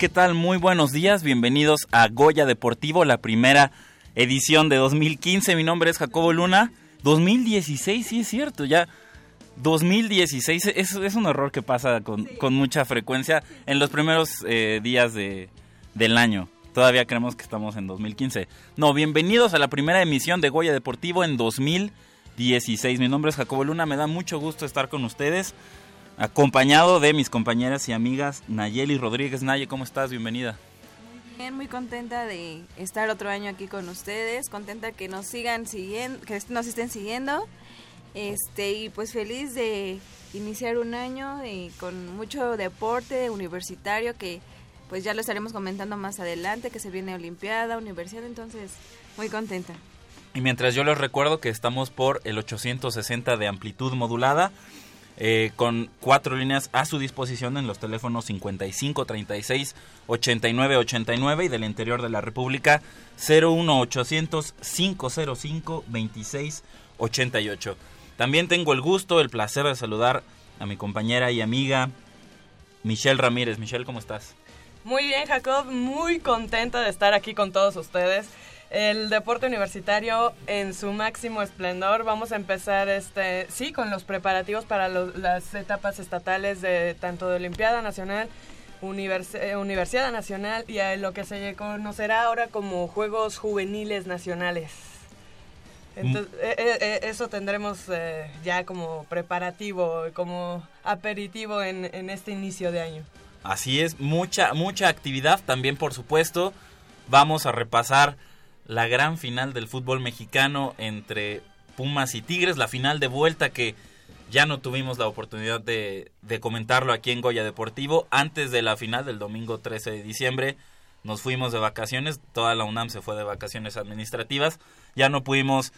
¿Qué tal? Muy buenos días, bienvenidos a Goya Deportivo, la primera edición de 2015. Mi nombre es Jacobo Luna. 2016, sí es cierto, ya 2016 es, es un error que pasa con, con mucha frecuencia en los primeros eh, días de, del año. Todavía creemos que estamos en 2015. No, bienvenidos a la primera emisión de Goya Deportivo en 2016. Mi nombre es Jacobo Luna, me da mucho gusto estar con ustedes acompañado de mis compañeras y amigas Nayeli Rodríguez. Naye, ¿cómo estás? Bienvenida. Muy bien, muy contenta de estar otro año aquí con ustedes, contenta que nos sigan siguiendo, que nos estén siguiendo, este y pues feliz de iniciar un año y con mucho deporte universitario que pues ya lo estaremos comentando más adelante, que se viene Olimpiada, Universidad, entonces muy contenta. Y mientras yo les recuerdo que estamos por el 860 de amplitud modulada, eh, con cuatro líneas a su disposición en los teléfonos 55 36 89 89 y del interior de la República 01 800 505 26 88. También tengo el gusto, el placer de saludar a mi compañera y amiga Michelle Ramírez. Michelle, ¿cómo estás? Muy bien, Jacob, muy contenta de estar aquí con todos ustedes el deporte universitario en su máximo esplendor. Vamos a empezar, este, sí, con los preparativos para las etapas estatales de tanto de Olimpiada Nacional, eh, Universidad Nacional y a lo que se conocerá ahora como Juegos Juveniles Nacionales. Entonces, mm. eh, eh, eso tendremos ya como preparativo, como aperitivo en, en este inicio de año. Así es, mucha, mucha actividad también, por supuesto. Vamos a repasar la gran final del fútbol mexicano entre Pumas y Tigres, la final de vuelta que ya no tuvimos la oportunidad de, comentarlo aquí en Goya Deportivo. Antes de la final del domingo 13 de diciembre nos fuimos de vacaciones, toda la UNAM se fue de vacaciones administrativas, ya no pudimos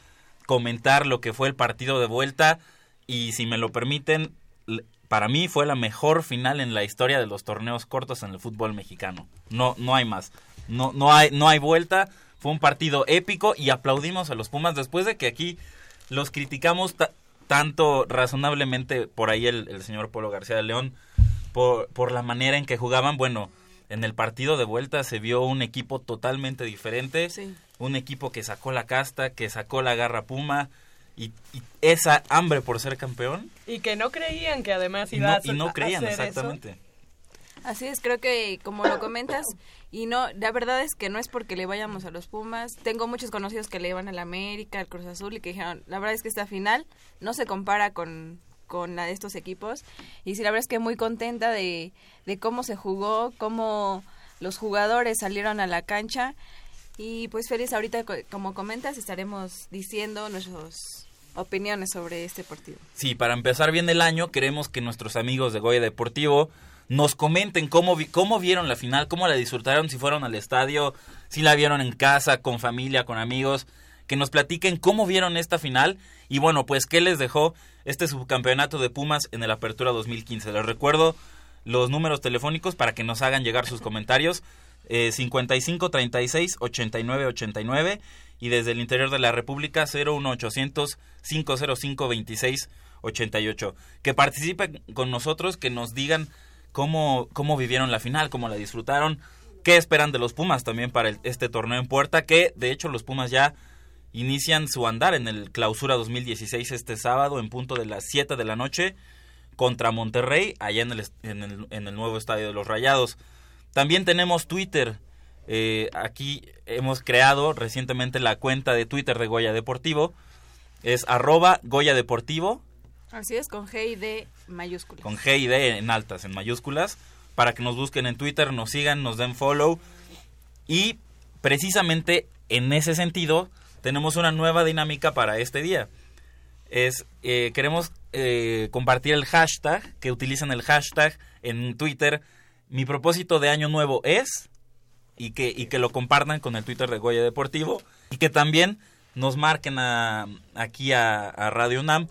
comentar lo que fue el partido de vuelta y si me lo permiten, para mí fue la mejor final en la historia de los torneos cortos en el fútbol mexicano. No, no hay más. No, no hay, no hay vuelta. Fue un partido épico y aplaudimos a los Pumas después de que aquí los criticamos tanto razonablemente por ahí el, señor Polo García de León por, por la manera en que jugaban. Bueno, en el partido de vuelta se vio un equipo totalmente diferente, un equipo que sacó la casta, que sacó la garra Puma. Y, esa hambre por ser campeón. Y que no creían que además iba y no, y no creían, exactamente. Así es, creo que como lo comentas, y no, la verdad es que no es porque le vayamos a los Pumas. Tengo muchos conocidos que le van al América, al Cruz Azul y que dijeron, la verdad es que esta final no se compara con, con la de estos equipos. Y sí, la verdad es que muy contenta de, de cómo se jugó, cómo los jugadores salieron a la cancha. Y pues feliz ahorita, como comentas, estaremos diciendo nuestras opiniones sobre este partido. Sí, para empezar bien el año, queremos que nuestros amigos de Goya Deportivo nos comenten cómo, cómo vieron la final, cómo la disfrutaron, si fueron al estadio, si la vieron en casa, con familia, con amigos, que nos platiquen cómo vieron esta final y bueno, pues qué les dejó este subcampeonato de Pumas en el Apertura 2015. Les recuerdo los números telefónicos para que nos hagan llegar sus comentarios. Eh, 55 36 89 89 y desde el interior de la República 01800 505 2688. Que participen con nosotros, que nos digan cómo, cómo vivieron la final, cómo la disfrutaron, qué esperan de los Pumas también para este torneo en puerta, que de hecho los Pumas ya inician su andar en el Clausura 2016 este sábado en punto de las 7 de la noche contra Monterrey, allá en el, est- en el, en el nuevo estadio de los Rayados. También tenemos Twitter. eh, aquí hemos creado recientemente la cuenta de Twitter de Goya Deportivo. Es arroba Goya Deportivo Así es, con G y D mayúsculas. con G y D en altas, en mayúsculas, para que nos busquen en Twitter, nos sigan, nos den follow. Y precisamente en ese sentido, tenemos una nueva dinámica para este día. Es, eh, queremos eh, compartir el hashtag, que utilizan el hashtag en Twitter. Mi propósito de año nuevo es, y que, y que lo compartan con el Twitter de Goya Deportivo, y que también nos marquen aquí a, a Radio UNAM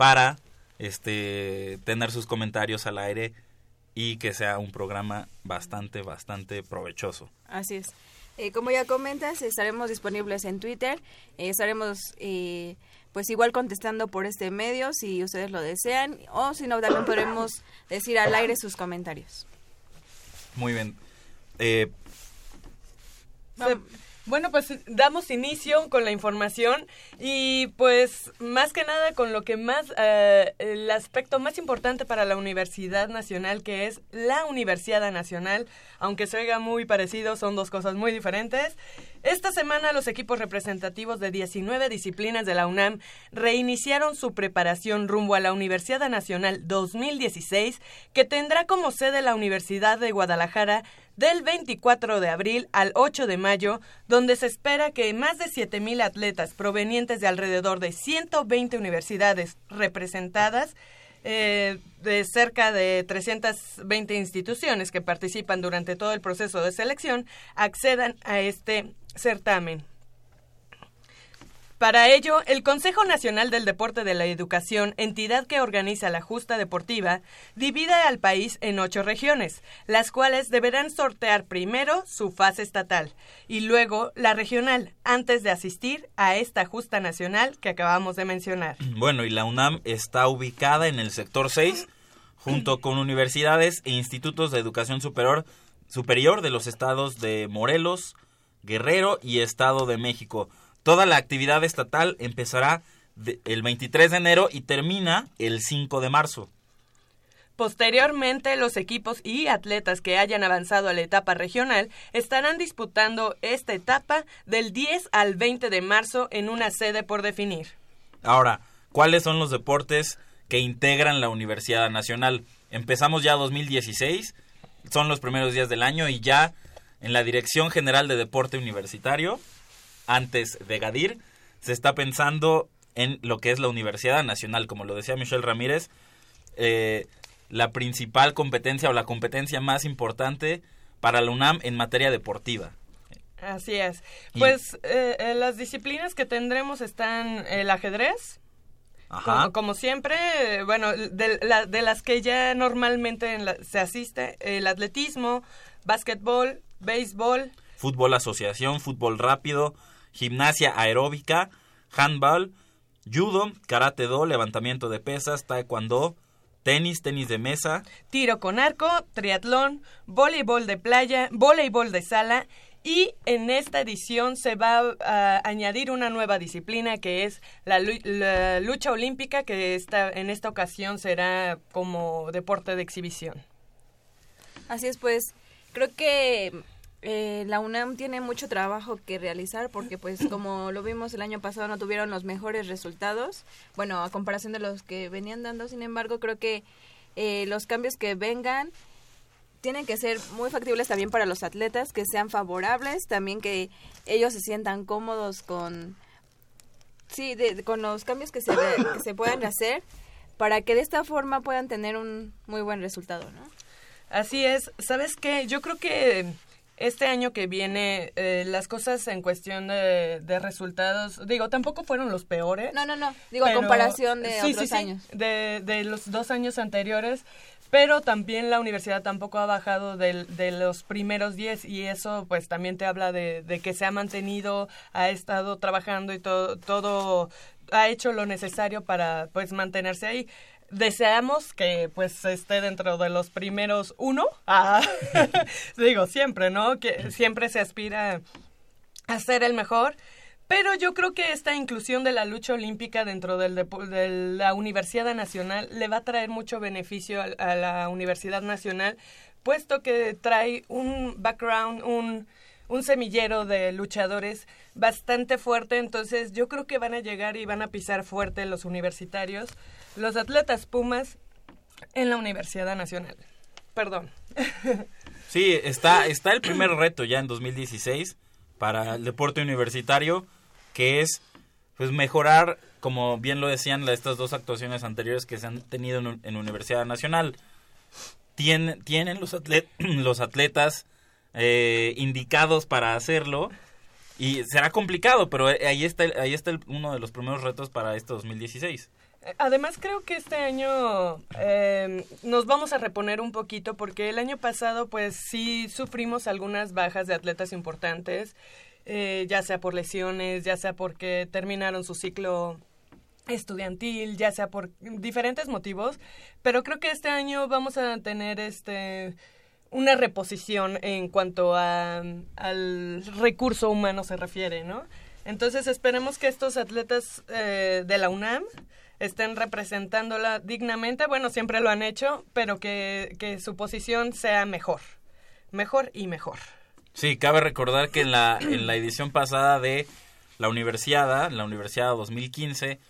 para este tener sus comentarios al aire y que sea un programa bastante, bastante provechoso. Así es. Eh, como ya comentas, estaremos disponibles en Twitter. eh, estaremos, eh, pues igual contestando por este medio si ustedes lo desean. O si no, también podremos decir al aire sus comentarios. Muy bien. Eh, Se- Bueno, pues damos inicio con la información y pues más que nada con lo que más, eh, el aspecto más importante para la Universidad Nacional, que es la Universidad Nacional, aunque se oiga muy parecido, son dos cosas muy diferentes. Esta semana los equipos representativos de 19 disciplinas de la UNAM reiniciaron su preparación rumbo a la Universidad Nacional 2016, que tendrá como sede la Universidad de Guadalajara del 24 de abril al 8 de mayo, donde se espera que más de 7.000 atletas provenientes de alrededor de 120 universidades representadas eh, de cerca de 320 instituciones que participan durante todo el proceso de selección accedan a este certamen. Para ello, el Consejo Nacional del Deporte de la Educación, entidad que organiza la justa deportiva, divide al país en ocho regiones, las cuales deberán sortear primero su fase estatal y luego la regional, antes de asistir a esta justa nacional que acabamos de mencionar. bueno, y la UNAM está ubicada en el sector 6, junto con universidades e institutos de educación superior, superior de los estados de Morelos, Guerrero y Estado de México. Toda la actividad estatal empezará de- el 23 de enero y termina el 5 de marzo. Posteriormente, los equipos y atletas que hayan avanzado a la etapa regional estarán disputando esta etapa del 10 al 20 de marzo en una sede por definir. Ahora, ¿cuáles son los deportes que integran la Universidad Nacional? Empezamos ya 2016, son los primeros días del año y ya en la Dirección General de Deporte Universitario, antes de Gadir, se está pensando en lo que es la Universidad Nacional, como lo decía Michelle Ramírez, eh, la principal competencia o la competencia más importante para la UNAM en materia deportiva. Así es. Pues eh, eh, las disciplinas que tendremos están el ajedrez, como, como siempre, bueno, de, la- de las que ya normalmente en la- se asiste, el atletismo, básquetbol, béisbol, fútbol asociación, fútbol rápido, gimnasia aeróbica, handball, judo, karate do, levantamiento de pesas, taekwondo, tenis, tenis de mesa, tiro con arco, triatlón, voleibol de playa, voleibol de sala y en esta edición se va a añadir una nueva disciplina que es la, lu- la lucha olímpica que esta, en esta ocasión será como deporte de exhibición. Así es, pues creo que eh, la UNAM tiene mucho trabajo que realizar porque pues como lo vimos el año pasado no tuvieron los mejores resultados, bueno, a comparación de los que venían dando, sin embargo creo que eh, los cambios que vengan tienen que ser muy factibles también para los atletas, que sean favorables, también que ellos se sientan cómodos con sí, de- de- con los cambios que se, que se puedan hacer para que de esta forma puedan tener un muy buen resultado, ¿no? Así es. ¿Sabes qué? Yo creo que este año que viene eh, las cosas en cuestión de, de resultados, digo, tampoco fueron los peores. No, no, no. Digo, a comparación de sí, otros sí, sí, años. De, de los dos años anteriores. pero también la universidad tampoco ha bajado del- de, los primeros 10 y eso pues también te habla de, de que se ha mantenido, ha estado trabajando y todo, todo ha hecho lo necesario para pues mantenerse ahí. Deseamos que pues esté dentro de los primeros uno, Ah, digo siempre, ¿no? Que siempre se aspira a ser el mejor. Pero yo creo que esta inclusión de la lucha olímpica dentro del de la Universidad Nacional le va a traer mucho beneficio a la Universidad Nacional, puesto que trae un background, un, un semillero de luchadores bastante fuerte. Entonces yo creo que van a llegar y van a pisar fuerte los universitarios, los atletas Pumas en la Universidad Nacional. Perdón. Sí, está, está el primer reto ya en 2016 para el deporte universitario, que es pues mejorar, como bien lo decían estas dos actuaciones anteriores que se han tenido en, en Universidad Nacional. Tien- tienen los, atlet- los atletas eh, indicados para hacerlo y será complicado, pero eh, ahí está, ahí está el- uno de los primeros retos para este 2016. Además creo que este año eh, nos vamos a reponer un poquito porque el año pasado pues sí sufrimos algunas bajas de atletas importantes, eh, ya sea por lesiones, ya sea porque terminaron su ciclo estudiantil, ya sea por diferentes motivos, pero creo que este año vamos a tener este una reposición en cuanto a, al recurso humano se refiere, ¿no? Entonces esperemos que estos atletas eh, de la UNAM estén representándola dignamente, bueno, siempre lo han hecho, pero que, que su posición sea mejor, mejor y mejor. Sí, cabe recordar que en la, en la edición pasada de la Universiada, la Universidad 2015,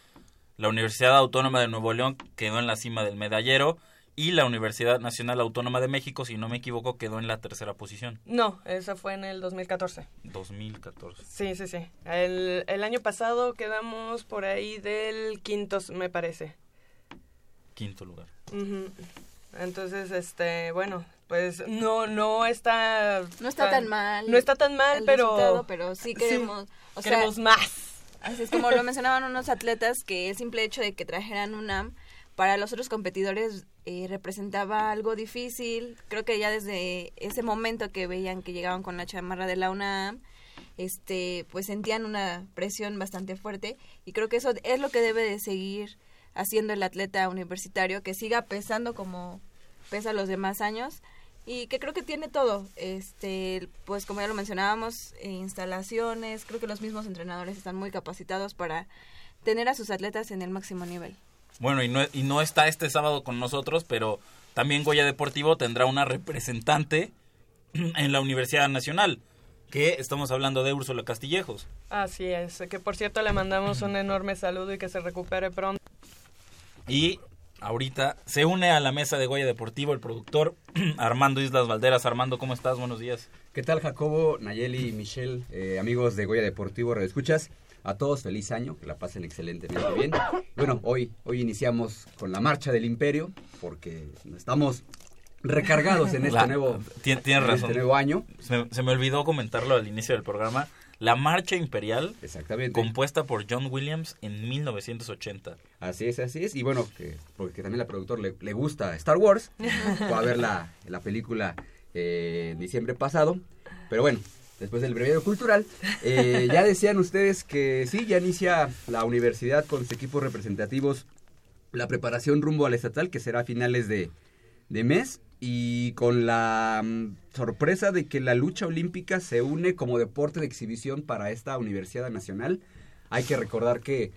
la Universidad Autónoma de Nuevo León quedó en la cima del medallero y la Universidad Nacional Autónoma de México, si no me equivoco, quedó en la tercera posición, No, eso fue en el 2014. 2014. Sí, sí, sí. El, el año pasado quedamos por ahí del quinto, me parece. Quinto lugar. Ujú. Entonces, este, bueno, pues no, no está... No está tan mal. No está tan mal, pero... pero sí queremos, o sea, queremos más. Así es como lo mencionaban unos atletas que el simple hecho de que trajeran UNAM para los otros competidores eh, representaba algo difícil. Creo que ya desde ese momento que veían que llegaban con la chamarra de la UNAM, este, pues sentían una presión bastante fuerte y creo que eso es lo que debe de seguir haciendo el atleta universitario, que siga pesando como pesa los demás años y que creo que tiene todo, este, pues como ya lo mencionábamos, eh, instalaciones, creo que los mismos entrenadores están muy capacitados para tener a sus atletas en el máximo nivel. Bueno, y no, y no está este sábado con nosotros, pero también Goya Deportivo tendrá una representante en la Universidad Nacional, que estamos hablando de Úrsula Castillejos. Así es, que por cierto le mandamos un enorme saludo y que se recupere pronto. Y ahorita se une a la mesa de Goya Deportivo el productor Armando Islas Valderas. Armando, ¿cómo estás? Buenos días. ¿Qué tal Jacobo, Nayeli, Michelle, eh, amigos de Goya Deportivo, Escuchas? A todos feliz año, que la pasen excelentemente bien. Bueno, hoy, hoy iniciamos con la marcha del imperio, porque estamos recargados en este La- nuevo, tien- tienes en razón. este nuevo año. Se, se me olvidó comentarlo al inicio del programa. La Marcha Imperial, Exactamente. compuesta por John Williams en 1980. Así es, así es. Y bueno, que, porque también la productor le, le gusta Star Wars, fue a ver la, la película eh, en diciembre pasado. Pero bueno, después del breviario cultural, eh, ya decían ustedes que sí, ya inicia la universidad con sus equipos representativos la preparación rumbo al estatal, que será a finales de, de mes. Y con la mm, sorpresa de que la lucha olímpica se une como deporte de exhibición para esta Universidad Nacional. Hay que recordar que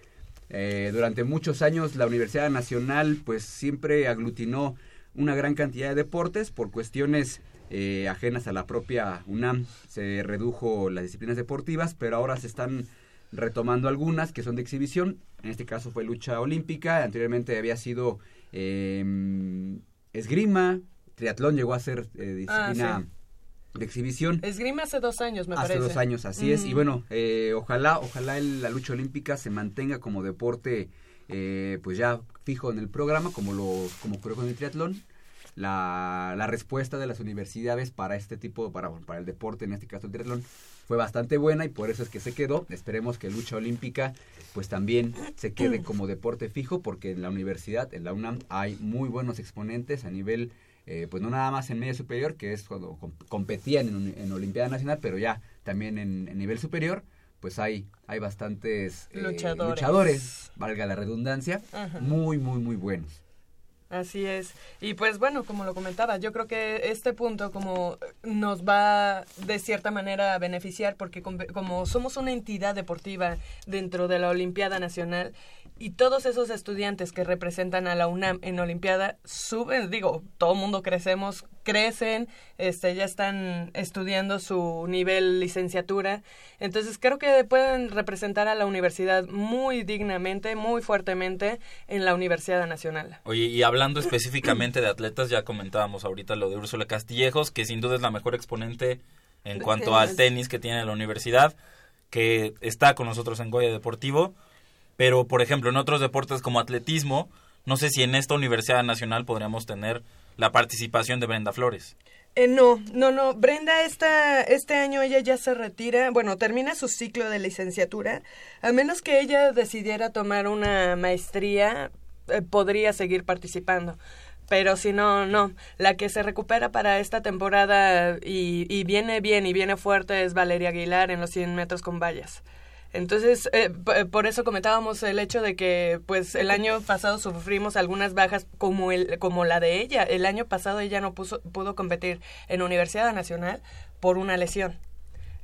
eh, durante muchos años la Universidad Nacional pues siempre aglutinó una gran cantidad de deportes por cuestiones eh, ajenas a la propia UNAM. Se redujo las disciplinas deportivas, pero ahora se están retomando algunas que son de exhibición. En este caso fue lucha olímpica, anteriormente había sido eh, esgrima, triatlón llegó a ser eh, disciplina Ah, de exhibición. Esgrima hace dos años, me Hace parece. dos años, así es. Y bueno, eh, ojalá, ojalá el- la lucha olímpica se mantenga como deporte, eh, pues ya fijo en el programa, como lo, como ocurrió con el triatlón. La, la respuesta de las universidades para este tipo, para, para el deporte, en este caso el triatlón, fue bastante buena y por eso es que se quedó. Esperemos que lucha olímpica pues también se quede como deporte fijo porque en la universidad, en la UNAM, hay muy buenos exponentes a nivel, eh, pues no nada más en medio superior, que es cuando com- competían en, en Olimpiada Nacional, pero ya también en, en nivel superior, pues hay, hay bastantes eh, Luchadores. luchadores, valga la redundancia, muy, muy, muy buenos. Así es. Y pues bueno, como lo comentaba, yo creo que este punto como nos va de cierta manera a beneficiar porque com- como somos una entidad deportiva dentro de la Olimpiada Nacional y todos esos estudiantes que representan a la UNAM en Olimpiada suben, digo, todo mundo crecemos, crecen, este ya están estudiando su nivel licenciatura. Entonces creo que pueden representar a la universidad muy dignamente, muy fuertemente en la Universidad Nacional. Oye, y hablando específicamente de atletas, ya comentábamos ahorita lo de Úrsula Castillejos, que sin duda es la mejor exponente en cuanto al tenis que tiene la universidad, que está con nosotros en Goya Deportivo. Pero, por ejemplo, en otros deportes como atletismo, no sé si en esta Universidad Nacional podríamos tener la participación de Brenda Flores. Eh, no, no, no. Brenda esta, este año ella ya se retira, bueno, termina su ciclo de licenciatura. A menos que ella decidiera tomar una maestría, eh, podría seguir participando. Pero si no, no. La que se recupera para esta temporada y, y viene bien y viene fuerte es Valeria Aguilar en los 100 metros con vallas. Entonces, eh, p- por eso comentábamos el hecho de que, pues, el año pasado sufrimos algunas bajas como el, como la de ella. El año pasado ella no puso, pudo competir en Universidad Nacional por una lesión.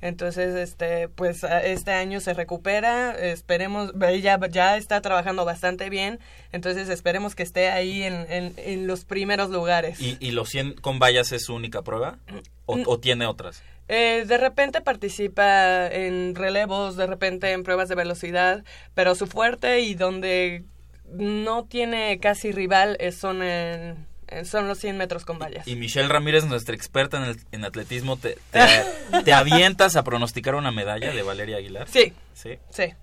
Entonces, este, pues, este año se recupera. Esperemos, ella ya está trabajando bastante bien. Entonces, esperemos que esté ahí en, en, en los primeros lugares. ¿Y, y los 100 con vallas es su única prueba? ¿O, Mm. o tiene otras? Eh, de repente participa en relevos, de repente en pruebas de velocidad, pero su fuerte y donde no tiene casi rival es- son, en- en- son los 100 metros con vallas. Y Michelle Ramírez, nuestra experta en, el- en atletismo, te, te, te avientas a pronosticar una medalla de Valeria Aguilar? Sí, Sí. sí.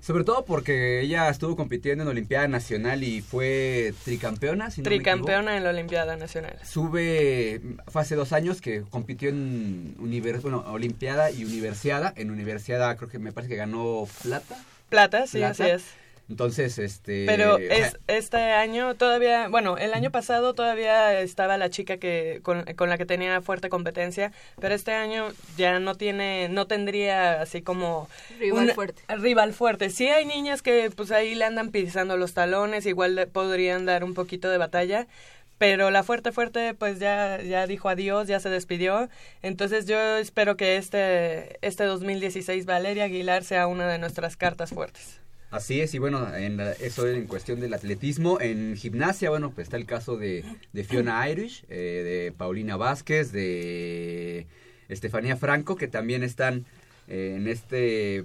Sobre todo porque ella estuvo compitiendo en Olimpiada Nacional y fue tricampeona, si no. Tricampeona en la Olimpiada Nacional. Sube, fue hace dos años que compitió en univers, bueno, Olimpiada y Universiada. En Universiada creo que me parece que ganó plata. Plata, sí, Plata. así es. Entonces, este... Pero es, este año todavía, bueno, el año pasado todavía estaba la chica que con, con la que tenía fuerte competencia, pero este año ya no tiene, no tendría así como Rival una- fuerte. Rival fuerte. Sí hay niñas que pues ahí le andan pisando los talones, igual le- podrían dar un poquito de batalla. Pero la fuerte fuerte pues ya ya dijo adiós, ya se despidió. Entonces yo espero que este este 2016 Valeria Aguilar sea una de nuestras cartas fuertes. Así es, y bueno, en la- eso en cuestión del atletismo. En gimnasia, bueno, pues está el caso de, de Fiona Irish, eh, de Paulina Vázquez, de Estefanía Franco, que también están eh, en este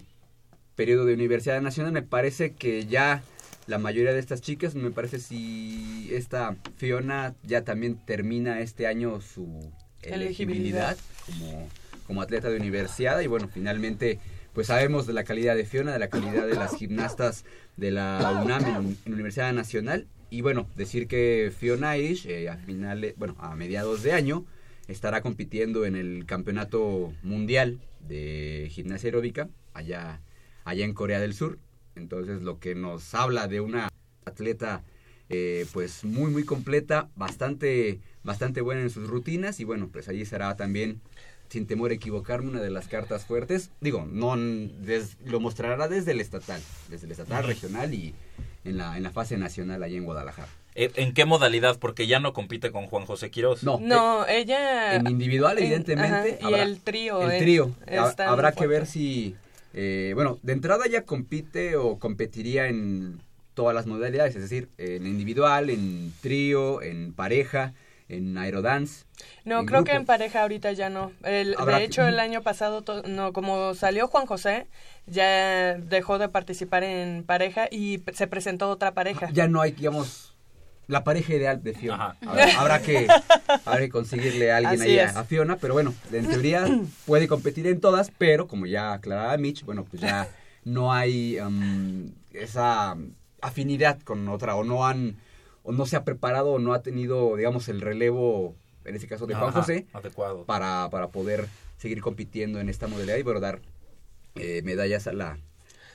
periodo de Universidad Nacional. Me parece que ya la mayoría de estas chicas, me parece si esta Fiona ya también termina este año su elegibilidad Elegibilidad. como, como atleta de universidad y bueno, finalmente pues sabemos de la calidad de Fiona, de la calidad de las gimnastas de la UNAM en, en Universidad Nacional y bueno, decir que Fiona Irish eh, a finales, bueno, a mediados de año estará compitiendo en el Campeonato Mundial de Gimnasia Aeróbica allá allá en Corea del Sur. Entonces, lo que nos habla de una atleta eh, pues muy muy completa, bastante bastante buena en sus rutinas y bueno, pues allí será también sin temor a equivocarme una de las cartas fuertes. Digo, no des- lo mostrará desde el estatal, desde el estatal regional y en la en la fase nacional allá en Guadalajara. Eh, ¿En qué modalidad? Porque ya no compite con Juan José Quirós. No, No, ella... en individual, en- evidentemente. ajá, y el trío, El eh, trío. Ha- habrá que ver si. eh, bueno, de entrada ya compite o competiría en todas las modalidades, es decir, en individual, en trío, en pareja, en aerodance. No, en creo que en pareja ahorita ya no. El- de que- hecho, el año pasado, to- no, como salió Juan José, ya dejó de participar en pareja y se presentó otra pareja. Ya no hay, digamos, la pareja ideal de Fiona. Ajá. Habrá, habrá que, habrá que conseguirle a alguien Así ahí a, es. a Fiona, pero bueno, en teoría puede competir en todas, pero como ya aclaraba Mitch, bueno, pues ya no hay um, esa afinidad con otra, o no han, o no se ha preparado, o no ha tenido, digamos, el relevo, en este caso de Juan Ajá, José, Adecuado. para, para poder seguir compitiendo en esta modalidad y bueno, dar eh, medallas a la,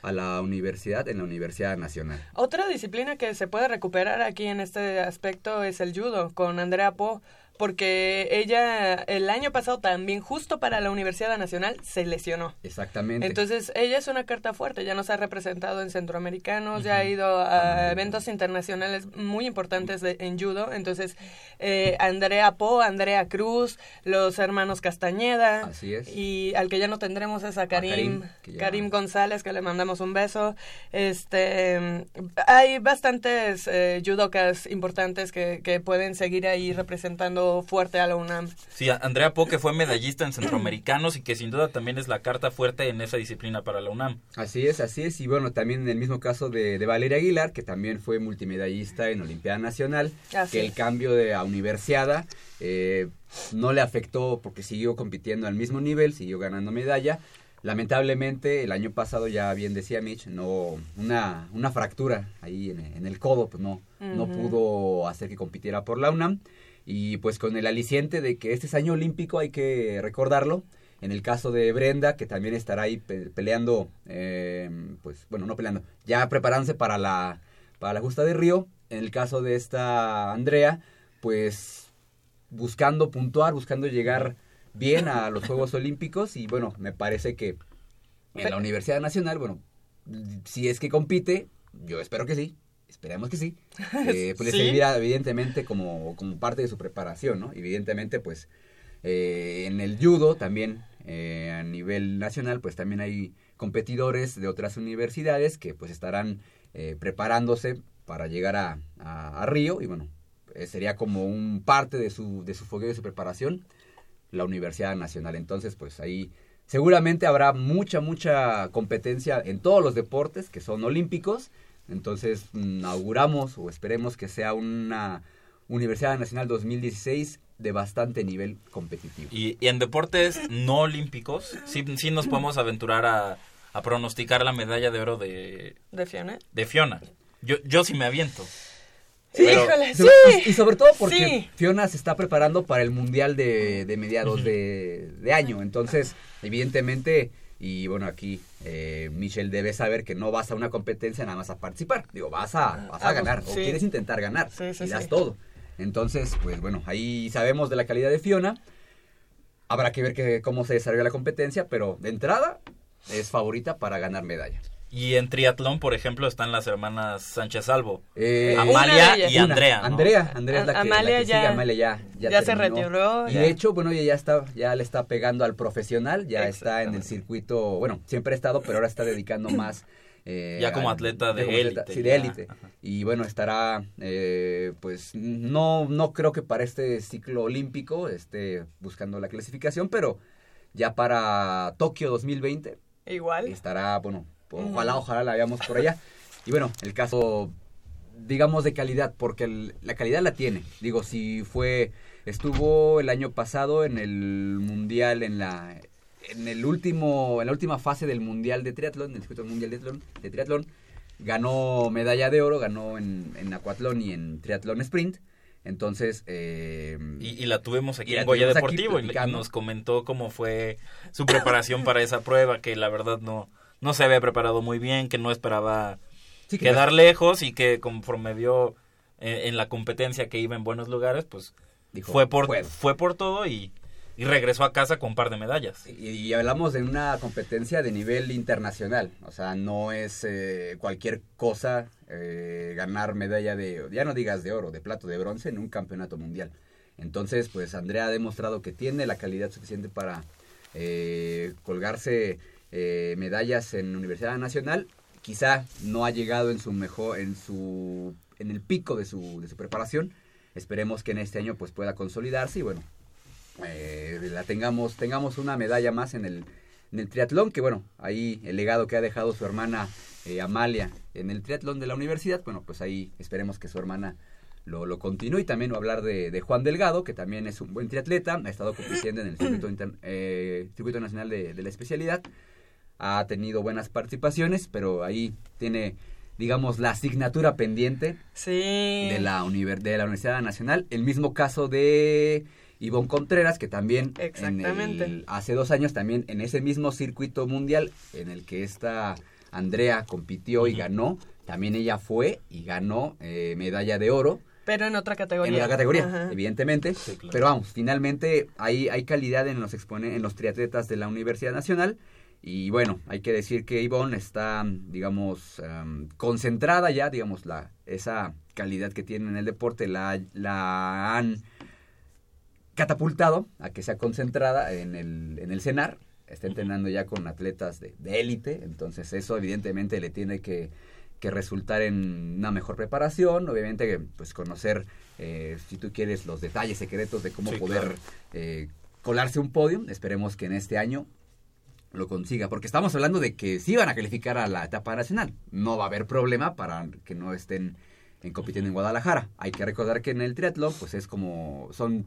a la universidad, en la Universidad Nacional. Otra disciplina que se puede recuperar aquí en este aspecto es el judo, con Andrea Po porque ella el año pasado también justo para la Universidad Nacional se lesionó. Exactamente. Entonces ella es una carta fuerte, ya nos ha representado en centroamericanos, ya ha ido a eventos internacionales muy importantes de, en judo. Entonces eh, Andrea Po, Andrea Cruz, los hermanos Castañeda. Así es. Y al que ya no tendremos es a Karim, Karim, González, que le mandamos un beso. Este, hay bastantes eh, judocas importantes que, que pueden seguir ahí representando fuerte a la UNAM. Sí, Andrea Poque fue medallista en Centroamericanos y que sin duda también es la carta fuerte en esa disciplina para la UNAM. Así es, así es. Y bueno, también en el mismo caso de, Valeria Aguilar, que también fue multimedallista en Olimpiada Nacional, que el cambio de a universidad eh, no le afectó porque siguió compitiendo al mismo nivel, siguió ganando medalla. Lamentablemente, el año pasado, ya bien decía Mitch, no, una, una fractura ahí en, el codo, pues no, no pudo hacer que compitiera por la UNAM y pues con el aliciente de que este es año olímpico hay que recordarlo. En el caso de Brenda, que también estará ahí peleando, em, pues bueno, no peleando, ya preparándose para la, para la justa de Río. En el caso de esta Andrea, pues buscando puntuar, buscando llegar bien a los Juegos Olímpicos y bueno, me parece que en la Universidad Nacional, bueno, si es que compite, yo espero que sí, Esperemos que sí. Eh, pues le servirá evidentemente como, como parte de su preparación, ¿no? Evidentemente, pues eh, en el judo también eh, a nivel nacional, pues también hay competidores de otras universidades que pues estarán preparándose para llegar a, a, Río y bueno, sería como un parte de su, de su fogueo de su preparación la Universidad Nacional. Entonces, pues ahí seguramente habrá mucha, mucha competencia en todos los deportes que son olímpicos entonces, auguramos o esperemos que sea una Universidad Nacional 2016 de bastante nivel competitivo. Y, en deportes no olímpicos, sí, sí nos podemos aventurar a, pronosticar la medalla de oro de... ¿De Fiona? De Fiona. Yo, yo sí me aviento. Sí, híjole, sí. Y sobre todo porque Fiona se está preparando para el Mundial de, mediados de, de, año. Entonces, evidentemente, y bueno, aquí eh, Michelle debe saber que no vas a una competencia nada más a participar. Digo, vas a, ah, vas a ah, ganar o quieres intentar ganar y das todo. Entonces, pues bueno, ahí sabemos de la calidad de Fiona. Habrá que ver que, cómo se desarrolla la competencia, pero de entrada es favorita para ganar medallas. Y en triatlón, por ejemplo, están las hermanas Sánchez Salvo. Eh, Amalia y Andrea. Andrea, Andrea es la que, Amalia ya, Amalia ya, ya, se retiró. Y de hecho, bueno, ella ya está, ya le está pegando al profesional, ya está en el circuito, bueno, siempre ha estado, pero ahora está dedicando más. Eh, ya como atleta de élite. Sí, de élite. Y bueno, estará, eh, pues, no, no creo que para este ciclo olímpico esté buscando la clasificación, pero ya para Tokio 2020. Igual. Estará, bueno, Ojalá, ojalá la veamos por allá. Y bueno, el caso, digamos, de calidad, porque la calidad la tiene. Digo, si fue, estuvo el año pasado en el mundial, en la, en el último, en la última fase del mundial de triatlón, del circuito mundial de triatlón, de triatlón, ganó medalla de oro, ganó en, en acuatlón y en triatlón sprint. Entonces... Eh, y, la tuvimos aquí en Goya Deportivo y nos comentó cómo fue su preparación para esa prueba, que la verdad no, no se había preparado muy bien, que no esperaba quedar lejos y que conforme vio eh, en, la competencia que iba en buenos lugares, pues fue por fue por todo y, regresó a casa con un par de medallas. Y, hablamos de una competencia de nivel internacional, o sea, no es eh, cualquier cosa eh, ganar medalla de, ya no digas de oro, de plato, de bronce en un campeonato mundial. Entonces, pues Andrea ha demostrado que tiene la calidad suficiente para colgarse eh, medallas en Universidad Nacional. Quizá no ha llegado en su mejor, en su, en el pico de su, de su preparación. Esperemos que en este año pues pueda consolidarse y bueno, eh, la tengamos, tengamos una medalla más en el, en el triatlón, que bueno, ahí el legado que ha dejado su hermana eh, Amalia en el triatlón de la universidad, bueno, pues ahí esperemos que su hermana lo, lo continúe. Y también hablar de, de, Juan Delgado, que también es un buen triatleta, ha estado compitiendo en el circuito, circuito nacional de, de, la especialidad ha tenido buenas participaciones, pero ahí tiene, digamos, la asignatura pendiente sí. de, la de la Universidad Nacional. El mismo caso de Ivonne Contreras, que también en Exactamente. el- hace dos años también en ese mismo circuito mundial en el que esta Andrea compitió y ganó, también ella fue y ganó eh, medalla de oro Pero en otra categoría. en la categoría, Ajá. evidentemente. Sí, claro. Pero vamos, finalmente hay, hay calidad en los expone en los triatletas de la Universidad Nacional. Y bueno, hay que decir que Ivonne está, digamos, em, concentrada ya, digamos, la, esa calidad que tiene en el deporte la, la han catapultado a que sea concentrada en el, en el CENAR. Está entrenando ya con atletas de élite, entonces eso evidentemente le tiene que, que resultar en una mejor preparación, obviamente pues conocer, eh, si tú quieres, los detalles secretos de cómo Sí, poder claro. eh, colarse un podio. Esperemos que en este año lo consiga, porque estamos hablando de que sí van a calificar a la etapa nacional. No va a haber problema para que no estén en compitiendo en Guadalajara. Hay que recordar que en el triatlón, pues es como son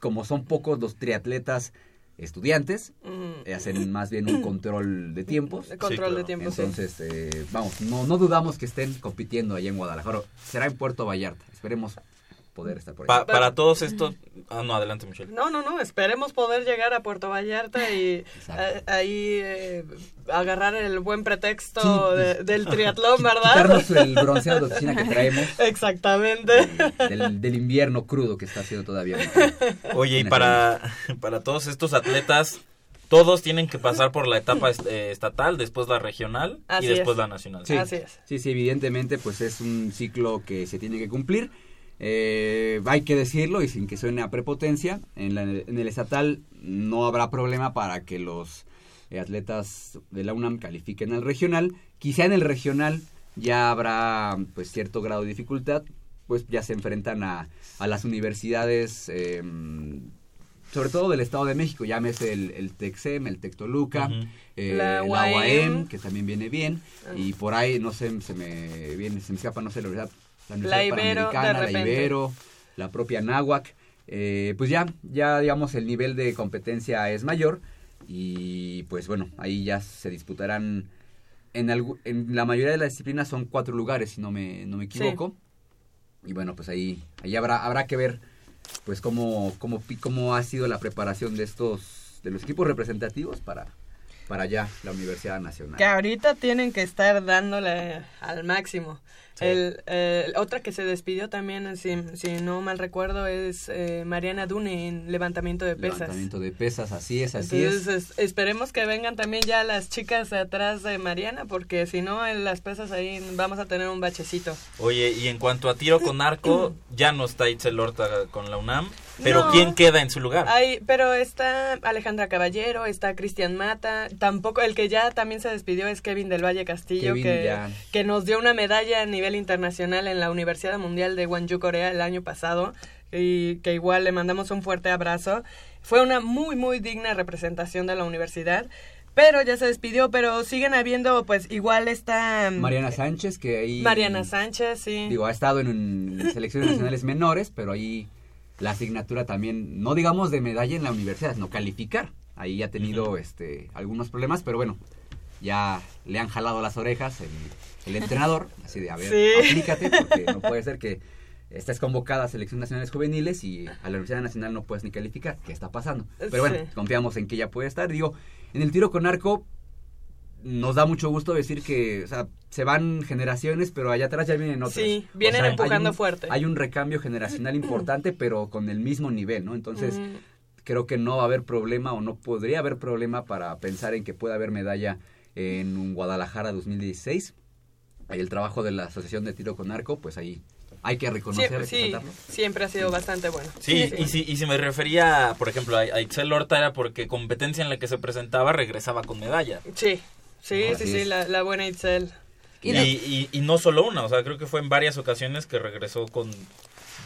como son pocos los triatletas estudiantes, eh, hacen más bien un control de tiempos. El control claro. de tiempo, sí. Entonces, eh, vamos, no, no dudamos que estén compitiendo allá en Guadalajara. Será en Puerto Vallarta. Esperemos poder estar por Pa- allá. para todos estos... Ah, no, adelante, Michelle. No, no, no, esperemos poder llegar a Puerto Vallarta y eh, ahí eh, agarrar el buen pretexto Sí, de- del triatlón, ¿verdad? Quitarnos el bronceado de oficina que traemos Exactamente. eh, del, del invierno crudo que está haciendo todavía. Oye, y para, para todos estos atletas, todos tienen que pasar por la etapa eh, estatal, después la regional Así y después es. la nacional. Sí. Así es. Sí, sí, evidentemente, pues es un ciclo que se tiene que cumplir. Eh, hay que decirlo y sin que suene a prepotencia, en, la- en el estatal no habrá problema para que los eh, atletas de la UNAM califiquen al regional. Quizá en el regional ya habrá pues cierto grado de dificultad, pues ya se enfrentan a, a las universidades, eh, sobre todo del Estado de México, llámese el, el TEXEM, el TECTOLUCA, Ujú. eh, La la UAM. UAM, que también viene bien, Ah. y por ahí, no sé, se me viene, se me escapa, no sé, la verdad, la La Universidad Ibero, de Panamericana, la. Ibero, la propia Náhuac, eh, pues ya, ya digamos el nivel de competencia es mayor y pues bueno, ahí ya se disputarán, en, en la mayoría de las disciplinas son cuatro lugares, si no me, no me equivoco, y bueno, pues ahí, ahí habrá, habrá que ver pues cómo, cómo, cómo ha sido la preparación de estos, de los equipos representativos para, para allá, la Universidad Nacional. Que ahorita tienen que estar dándole al máximo. Sí. El, eh, otra que se despidió también, si, si no mal recuerdo, es eh, Mariana Dune en levantamiento de pesas. Levantamiento de pesas, así es, así Entonces, es. es- esperemos que vengan también ya las chicas de atrás de Mariana, porque si no, en las pesas ahí vamos a tener un bachecito. Oye, y en cuanto a tiro con arco, ya no está Itzel Horta con la UNAM, pero No. ¿quién queda en su lugar? Ay, pero está Alejandra Caballero, está Cristian Mata, tampoco, el que ya también se despidió es Kevin del Valle Castillo, Kevin que, ya. que nos dio una medalla a nivel internacional en la Universidad Mundial de Gwangju, Corea, el año pasado, y que igual le mandamos un fuerte abrazo. Fue una muy, muy digna representación de la universidad. Pero ya se despidió, pero siguen habiendo, pues igual está... mm, Mariana Sánchez, que ahí... Mariana Sánchez, sí. Digo, ha estado en, en selecciones nacionales menores, pero ahí la asignatura también, no digamos de medalla en la universidad, no calificar. Ahí ha tenido este algunos problemas, pero bueno, ya le han jalado las orejas el, el entrenador, así de, a ver, Sí. aplícate, porque no puede ser que estés convocada a selecciones nacionales juveniles y a la Universidad Nacional no puedes ni calificar. ¿Qué está pasando? Pero bueno, Sí. confiamos en que ella puede estar. Digo, en el tiro con arco nos da mucho gusto decir que, o sea, se van generaciones, pero allá atrás ya vienen otras. Sí, O vienen hay empujando un- fuerte. Hay un recambio generacional importante, pero con el mismo nivel, ¿no? Entonces, Mm. creo que no va a haber problema o no podría haber problema para pensar en que pueda haber medalla en un Guadalajara 2016. Ahí el trabajo de la Asociación de Tiro con Arco, pues ahí hay que reconocer, sí, siempre ha sido bastante bueno. Sí, y si, y si me refería, por ejemplo, a, a Itzel Horta era porque competencia en la que se presentaba regresaba con medalla. Sí, sí, Así sí, sí, es. la, la buena Itzel. Y, Y de- y, y no solo una, o sea, creo que fue en varias ocasiones que regresó con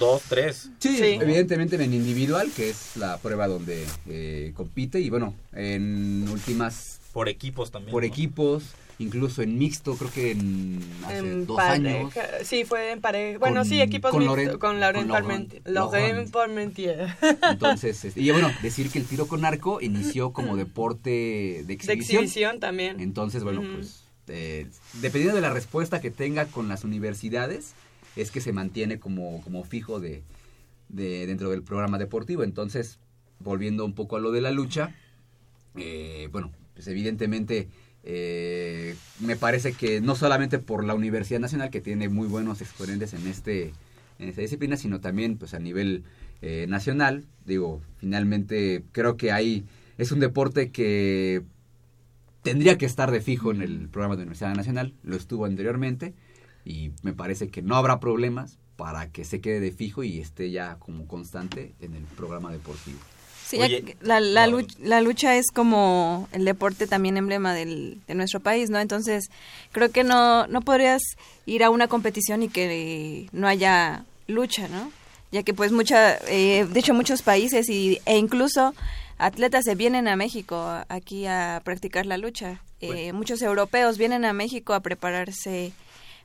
dos, tres. Sí, Sí. evidentemente en individual, que es la prueba donde eh, compite, y bueno, en últimas Por equipos también. por ¿no? equipos, incluso en mixto, creo que en hace En dos pareja, años. Sí, fue en pareja. Bueno, Con- sí, equipos con Loren- con Lauren Parmentier. Laurent- Lauren Parmentier. Entonces, este, y bueno, decir que el tiro con arco inició como deporte de De exhibición. exhibición también. Entonces, bueno, pues eh, dependiendo de la respuesta que tenga con las universidades, es que se mantiene como, como fijo de, de dentro del programa deportivo. Entonces, volviendo un poco a lo de la lucha, eh, bueno, pues evidentemente eh, me parece que no solamente por la Universidad Nacional, que tiene muy buenos exponentes en, este, en esta disciplina, sino también pues a nivel eh, nacional, digo, finalmente creo que hay, es un deporte que tendría que estar de fijo en el programa de Universidad Nacional, lo estuvo anteriormente, y me parece que no habrá problemas para que se quede de fijo y esté ya como constante en el programa deportivo. Sí, Oye, la, la, no. luch- la lucha es como el deporte también emblema del, de nuestro país, ¿no? Entonces, creo que no, no podrías ir a una competición y que no haya lucha, ¿no? Ya que pues mucha, eh, de hecho muchos países y, e incluso atletas se vienen a México aquí a practicar la lucha. Eh, muchos europeos vienen a México a prepararse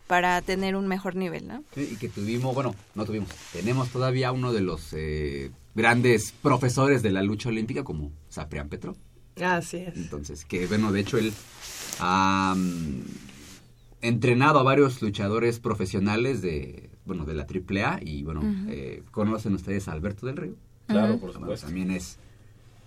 para tener un mejor nivel, ¿no? Sí, y que tuvimos, bueno, no tuvimos, tenemos todavía uno de los eh, grandes profesores de la lucha olímpica como Saprián Petro. Así es. Entonces, que bueno, de hecho él ha entrenado a varios luchadores profesionales de, bueno, de la AAA y bueno, eh, conocen ustedes a Alberto del Río. Claro, por Bueno, supuesto. también es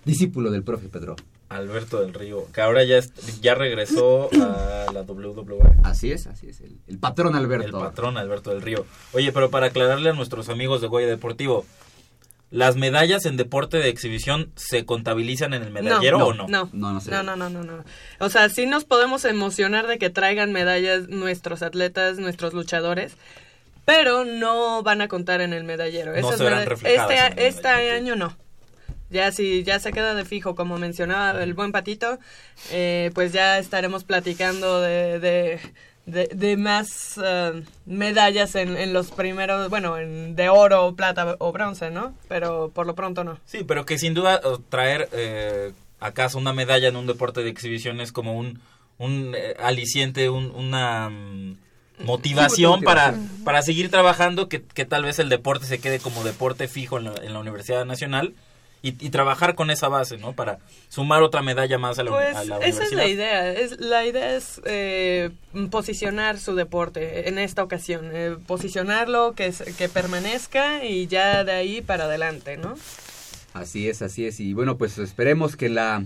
discípulo del profe Pedro. Alberto del Río, que ahora ya, ya regresó a la WWE. Así es, así es, el, el patrón Alberto. El patrón Alberto del Río. Oye, pero para aclararle a nuestros amigos de Goya Deportivo, ¿las medallas en deporte de exhibición se contabilizan en el medallero no, o no? No, No, no sé. no, no, no, no, no. O sea, sí nos podemos emocionar de que traigan medallas nuestros atletas, nuestros luchadores, pero no van a contar en el medallero. No Esas se verán reflejadas Este, en el este medallero, año no. Ya si ya se queda de fijo, como mencionaba el buen Patito, eh, pues ya estaremos platicando de, de, de, de más eh, medallas en, en los primeros, bueno, en, de oro, plata o bronce, ¿no? Pero por lo pronto no. Sí, pero que sin duda traer eh, acaso una medalla en un deporte de exhibición es como un, un eh, aliciente, un- una mm, motivación Sí, para, para seguir trabajando, que, que tal vez el deporte se quede como deporte fijo en la, en la Universidad Nacional y, y trabajar con esa base, ¿no? Para sumar otra medalla más a la, Pues a la esa es universidad. la idea. Es, la idea es eh, posicionar su deporte en esta ocasión. eh, posicionarlo, que, que permanezca y ya de ahí para adelante, ¿no? Así es, así es. Y bueno, pues esperemos que la,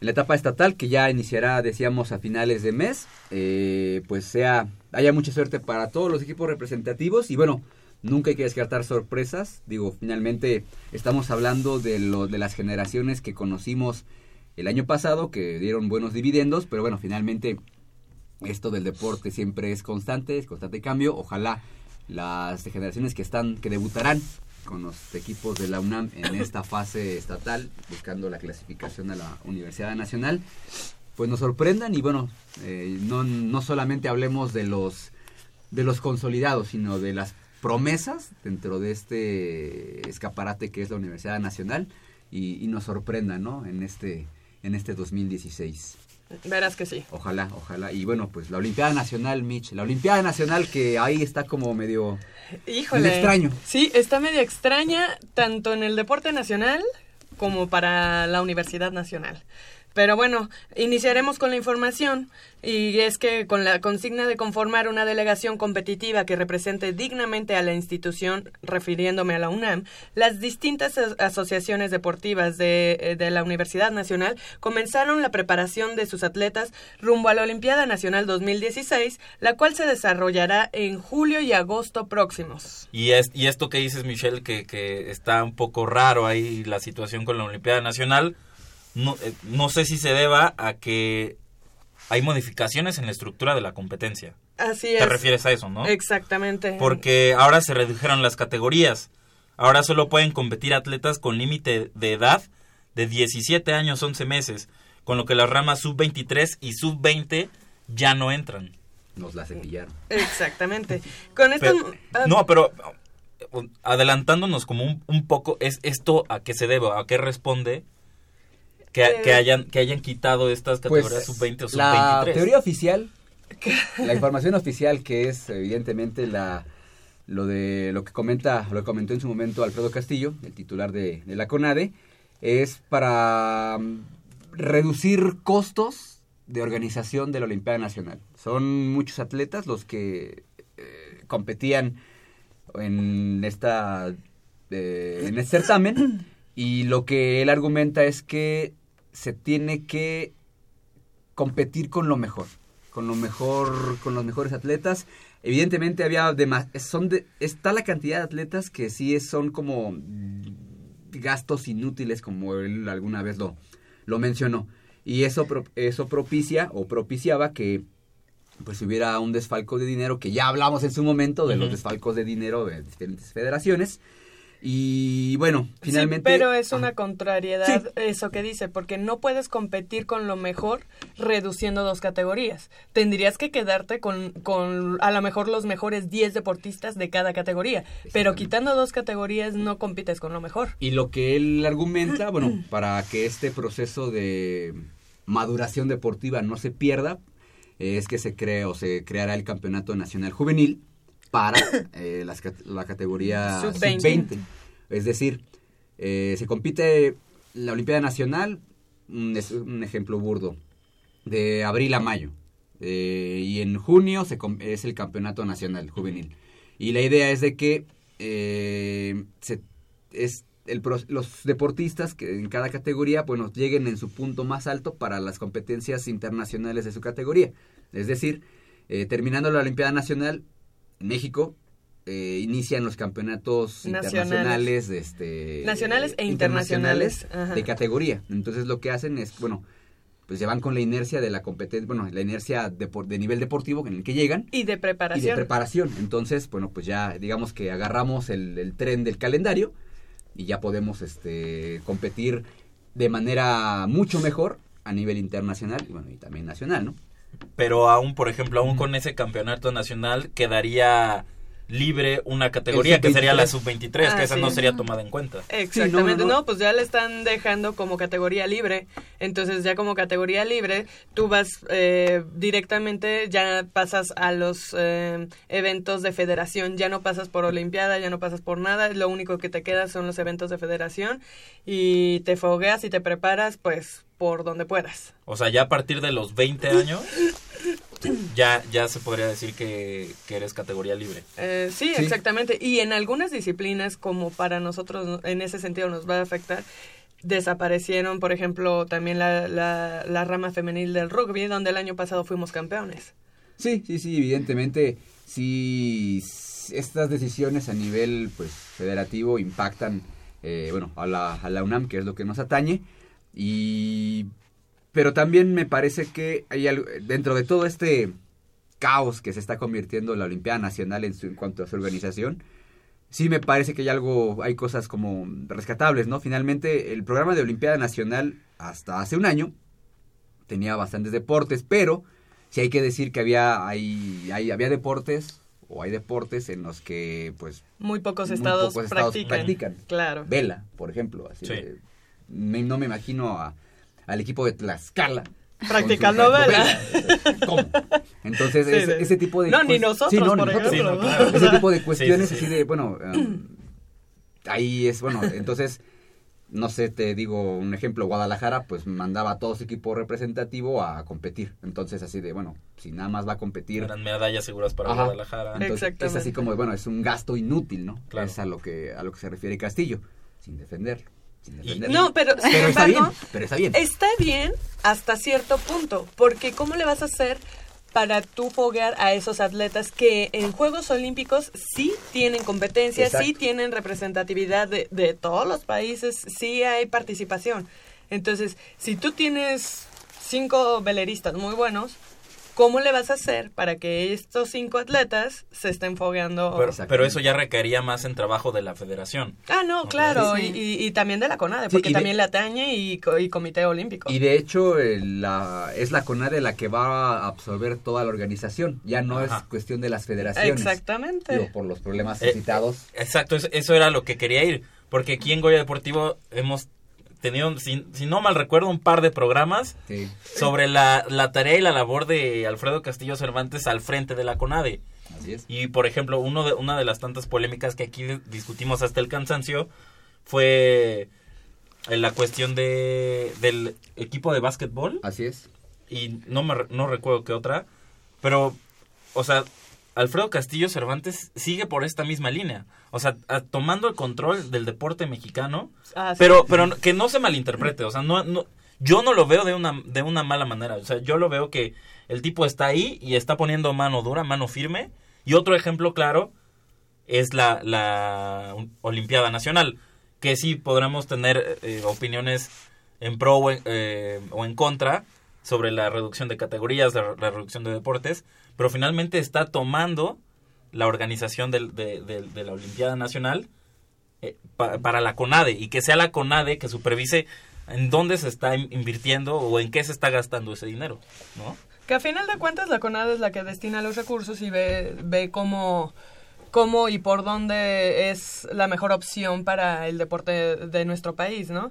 la etapa estatal, que ya iniciará, decíamos, a finales de mes, eh, pues sea, haya mucha suerte para todos los equipos representativos. Y bueno, nunca hay que descartar sorpresas. Digo, finalmente estamos hablando de, lo, de las generaciones que conocimos el año pasado, que dieron buenos dividendos, pero bueno, finalmente esto del deporte siempre es constante, es constante cambio. Ojalá las generaciones que están, que debutarán con los equipos de la UNAM en esta fase estatal, buscando la clasificación a la Universidad Nacional, pues nos sorprendan y bueno, eh, no, no solamente hablemos de los de los consolidados, sino de las promesas dentro de este escaparate que es la Universidad Nacional y, y nos sorprendan, ¿no? En este en este 2016. Verás que sí. Ojalá, ojalá. Y bueno, pues la Olimpiada Nacional, Mitch. La Olimpiada Nacional que ahí está como medio... Híjole. Medio extraño. Sí, está medio extraña tanto en el deporte nacional como para la Universidad Nacional. Pero bueno, iniciaremos con la información y es que con la consigna de conformar una delegación competitiva que represente dignamente a la institución, refiriéndome a la UNAM, las distintas as- asociaciones deportivas de, eh, de la Universidad Nacional comenzaron la preparación de sus atletas rumbo a la Olimpiada Nacional 2016, la cual se desarrollará en julio y agosto próximos. Y, es, y esto que dices, Michelle, que, que está un poco raro ahí la situación con la Olimpiada Nacional, no, eh, no sé si se deba a que hay modificaciones en la estructura de la competencia. Así Te es. refieres a eso, ¿no? Exactamente. Porque ahora se redujeron las categorías. Ahora solo pueden competir atletas con límite de edad de 17 años 11 meses, con lo que las ramas sub-23 y sub-20 ya no entran. Nos la cepillaron. Exactamente. Con esto... Pero- no, pero uh, adelantándonos como un, un poco, ¿es esto a qué se debe? ¿A qué responde? Que, Eh, que hayan, que hayan quitado estas categorías sub-20 o Pues, la sub-23. teoría oficial, la información oficial que es evidentemente la lo de lo que comenta, lo que comentó en su momento Alfredo Castillo, el titular de, de la CONADE, es para mm, reducir costos de organización de la Olimpiada Nacional. Son muchos atletas los que eh, competían en esta eh, en este certamen Y lo que él argumenta es que se tiene que competir con lo mejor, con lo mejor, con los mejores atletas. Evidentemente había demás, son de, está la cantidad de atletas que sí son como gastos inútiles, como él alguna vez lo, lo mencionó. Y eso, eso propicia o propiciaba que pues hubiera un desfalco de dinero, que ya hablamos en su momento de los desfalcos de dinero de diferentes federaciones. Y bueno, Sí, finalmente... pero es una contrariedad Sí. eso que dice, porque no puedes competir con lo mejor reduciendo dos categorías. Tendrías que quedarte con, con a lo mejor los mejores 10 deportistas de cada categoría, pero quitando dos categorías no compites con lo mejor. Y lo que él argumenta, bueno, para que este proceso de maduración deportiva no se pierda, es que se cree o se creará el Campeonato Nacional Juvenil para eh, las la categoría Sub-20. sub-20. Es decir, eh, se compite la Olimpiada Nacional, un, es un ejemplo burdo, de abril a mayo. Eh, y en junio se es el Campeonato Nacional Juvenil. Y la idea es de que eh, se, es el los deportistas que en cada categoría bueno, lleguen en su punto más alto para las competencias internacionales de su categoría. Es decir, eh, terminando la Olimpiada Nacional, en México eh, inician los campeonatos Nacionales. internacionales de este Nacionales e internacionales, de categoría. Entonces lo que hacen es, bueno, pues se van con la inercia de la competencia, bueno, la inercia de, de nivel deportivo en el que llegan Y de y preparación. de preparación. Entonces, bueno, pues ya digamos que agarramos el, el tren del calendario y ya podemos este competir de manera mucho mejor a nivel internacional y bueno, y también nacional, ¿no? Pero aún, por ejemplo, aún con ese campeonato nacional quedaría libre una categoría que sería la sub-23. sub-23, Ah, que esa sí. no sería tomada en cuenta. Exactamente, no, no, no. pues ya le están dejando como categoría libre. Entonces ya como categoría libre, tú vas eh, directamente, ya pasas a los eh, eventos de federación, ya no pasas por Olimpiada, ya no pasas por nada, lo único que te queda son los eventos de federación y te fogueas y te preparas pues por donde puedas. O sea, ya a partir de los 20 años, ya, ya se podría decir que, que eres categoría libre. Eh, sí, Sí. exactamente. Y en algunas disciplinas, como para nosotros en ese sentido nos va a afectar, desaparecieron, por ejemplo, también la, la, la rama femenil del rugby, donde el año pasado fuimos campeones. Sí, sí, sí, evidentemente, sí, estas decisiones a nivel pues federativo impactan, eh, bueno, a la, a la UNAM, que es lo que nos atañe, y, pero también me parece que hay algo, dentro de todo este caos que se está convirtiendo la Olimpiada Nacional en, su- en cuanto a su organización, sí me parece que hay algo, hay cosas como rescatables, ¿no? Finalmente, el programa de Olimpiada Nacional hasta hace un año tenía bastantes deportes, pero sí hay que decir que había, hay, hay- había deportes o hay deportes en los que, pues, Muy pocos Muy estados, pocos estados practican. practican. Claro. vela, por ejemplo, así Sí. de- me- no me imagino a- al equipo de Tlaxcala. Practicando vela. ¿Cómo? Entonces, Sí, ese, de- ese tipo de... No, ni nosotros, Sí, no, por nosotros. ejemplo. Sí, no, claro. Ese tipo de cuestiones sí, sí. así de, bueno, um, ahí es, bueno, entonces, no sé, te digo un ejemplo, Guadalajara pues mandaba a todo su equipo representativo a competir. Entonces, así de, bueno, si nada más va a competir... Eran medallas seguras para Ajá. Guadalajara. Entonces, es así como, bueno, es un gasto inútil, ¿no? Claro. Es a lo que a lo que se refiere Castillo, sin defenderlo. No, pero sin está bien, pero está bien. Está bien hasta cierto punto, porque ¿cómo le vas a hacer para tú foguear a esos atletas que en Juegos Olímpicos sí tienen competencia, sí tienen representatividad de, de todos los países, sí hay participación? Entonces, si tú tienes cinco veleristas muy buenos, ¿cómo le vas a hacer para que estos cinco atletas se estén fogueando? Pero, eso ya requería más en trabajo de la federación. ah, no, claro, Sí. y, y- y también de la CONADE, Sí, porque y de- también la atañe y, co- y Comité Olímpico. Y de hecho, la, es la CONADE la que va a absorber toda la organización. Ya no Ajá. es cuestión de las federaciones. Exactamente. Digo, por los problemas Eh, citados. Exacto, eso, eso era lo que quería ir. Porque aquí en Goya Deportivo hemos tenido, si, si no mal recuerdo, un par de programas Sí, sobre la, la tarea y la labor de Alfredo Castillo Cervantes al frente de la CONADE. así es. Y por ejemplo, uno de, una de las tantas polémicas que aquí discutimos hasta el cansancio fue en la cuestión de, del equipo de básquetbol Así es. y no me no recuerdo qué otra, pero o sea, Alfredo Castillo Cervantes sigue por esta misma línea. O sea, a- tomando el control del deporte mexicano, Ah, sí. pero, pero que no se malinterprete. O sea, no, no, yo no lo veo de una, de una mala manera. O sea, yo lo veo que el tipo está ahí y está poniendo mano dura, mano firme. Y otro ejemplo claro es la, la Olimpiada Nacional, que sí podremos tener eh, opiniones en pro o en, eh, o en contra sobre la reducción de categorías, la, la reducción de deportes, pero finalmente está tomando la organización del- de, de- de la Olimpiada Nacional eh, pa- para la CONADE y que sea la CONADE que supervise en dónde se está in- invirtiendo o en qué se está gastando ese dinero, ¿no? Que a final de cuentas la CONAD es la que destina los recursos y ve, ve cómo, cómo y por dónde es la mejor opción para el deporte de nuestro país, ¿no?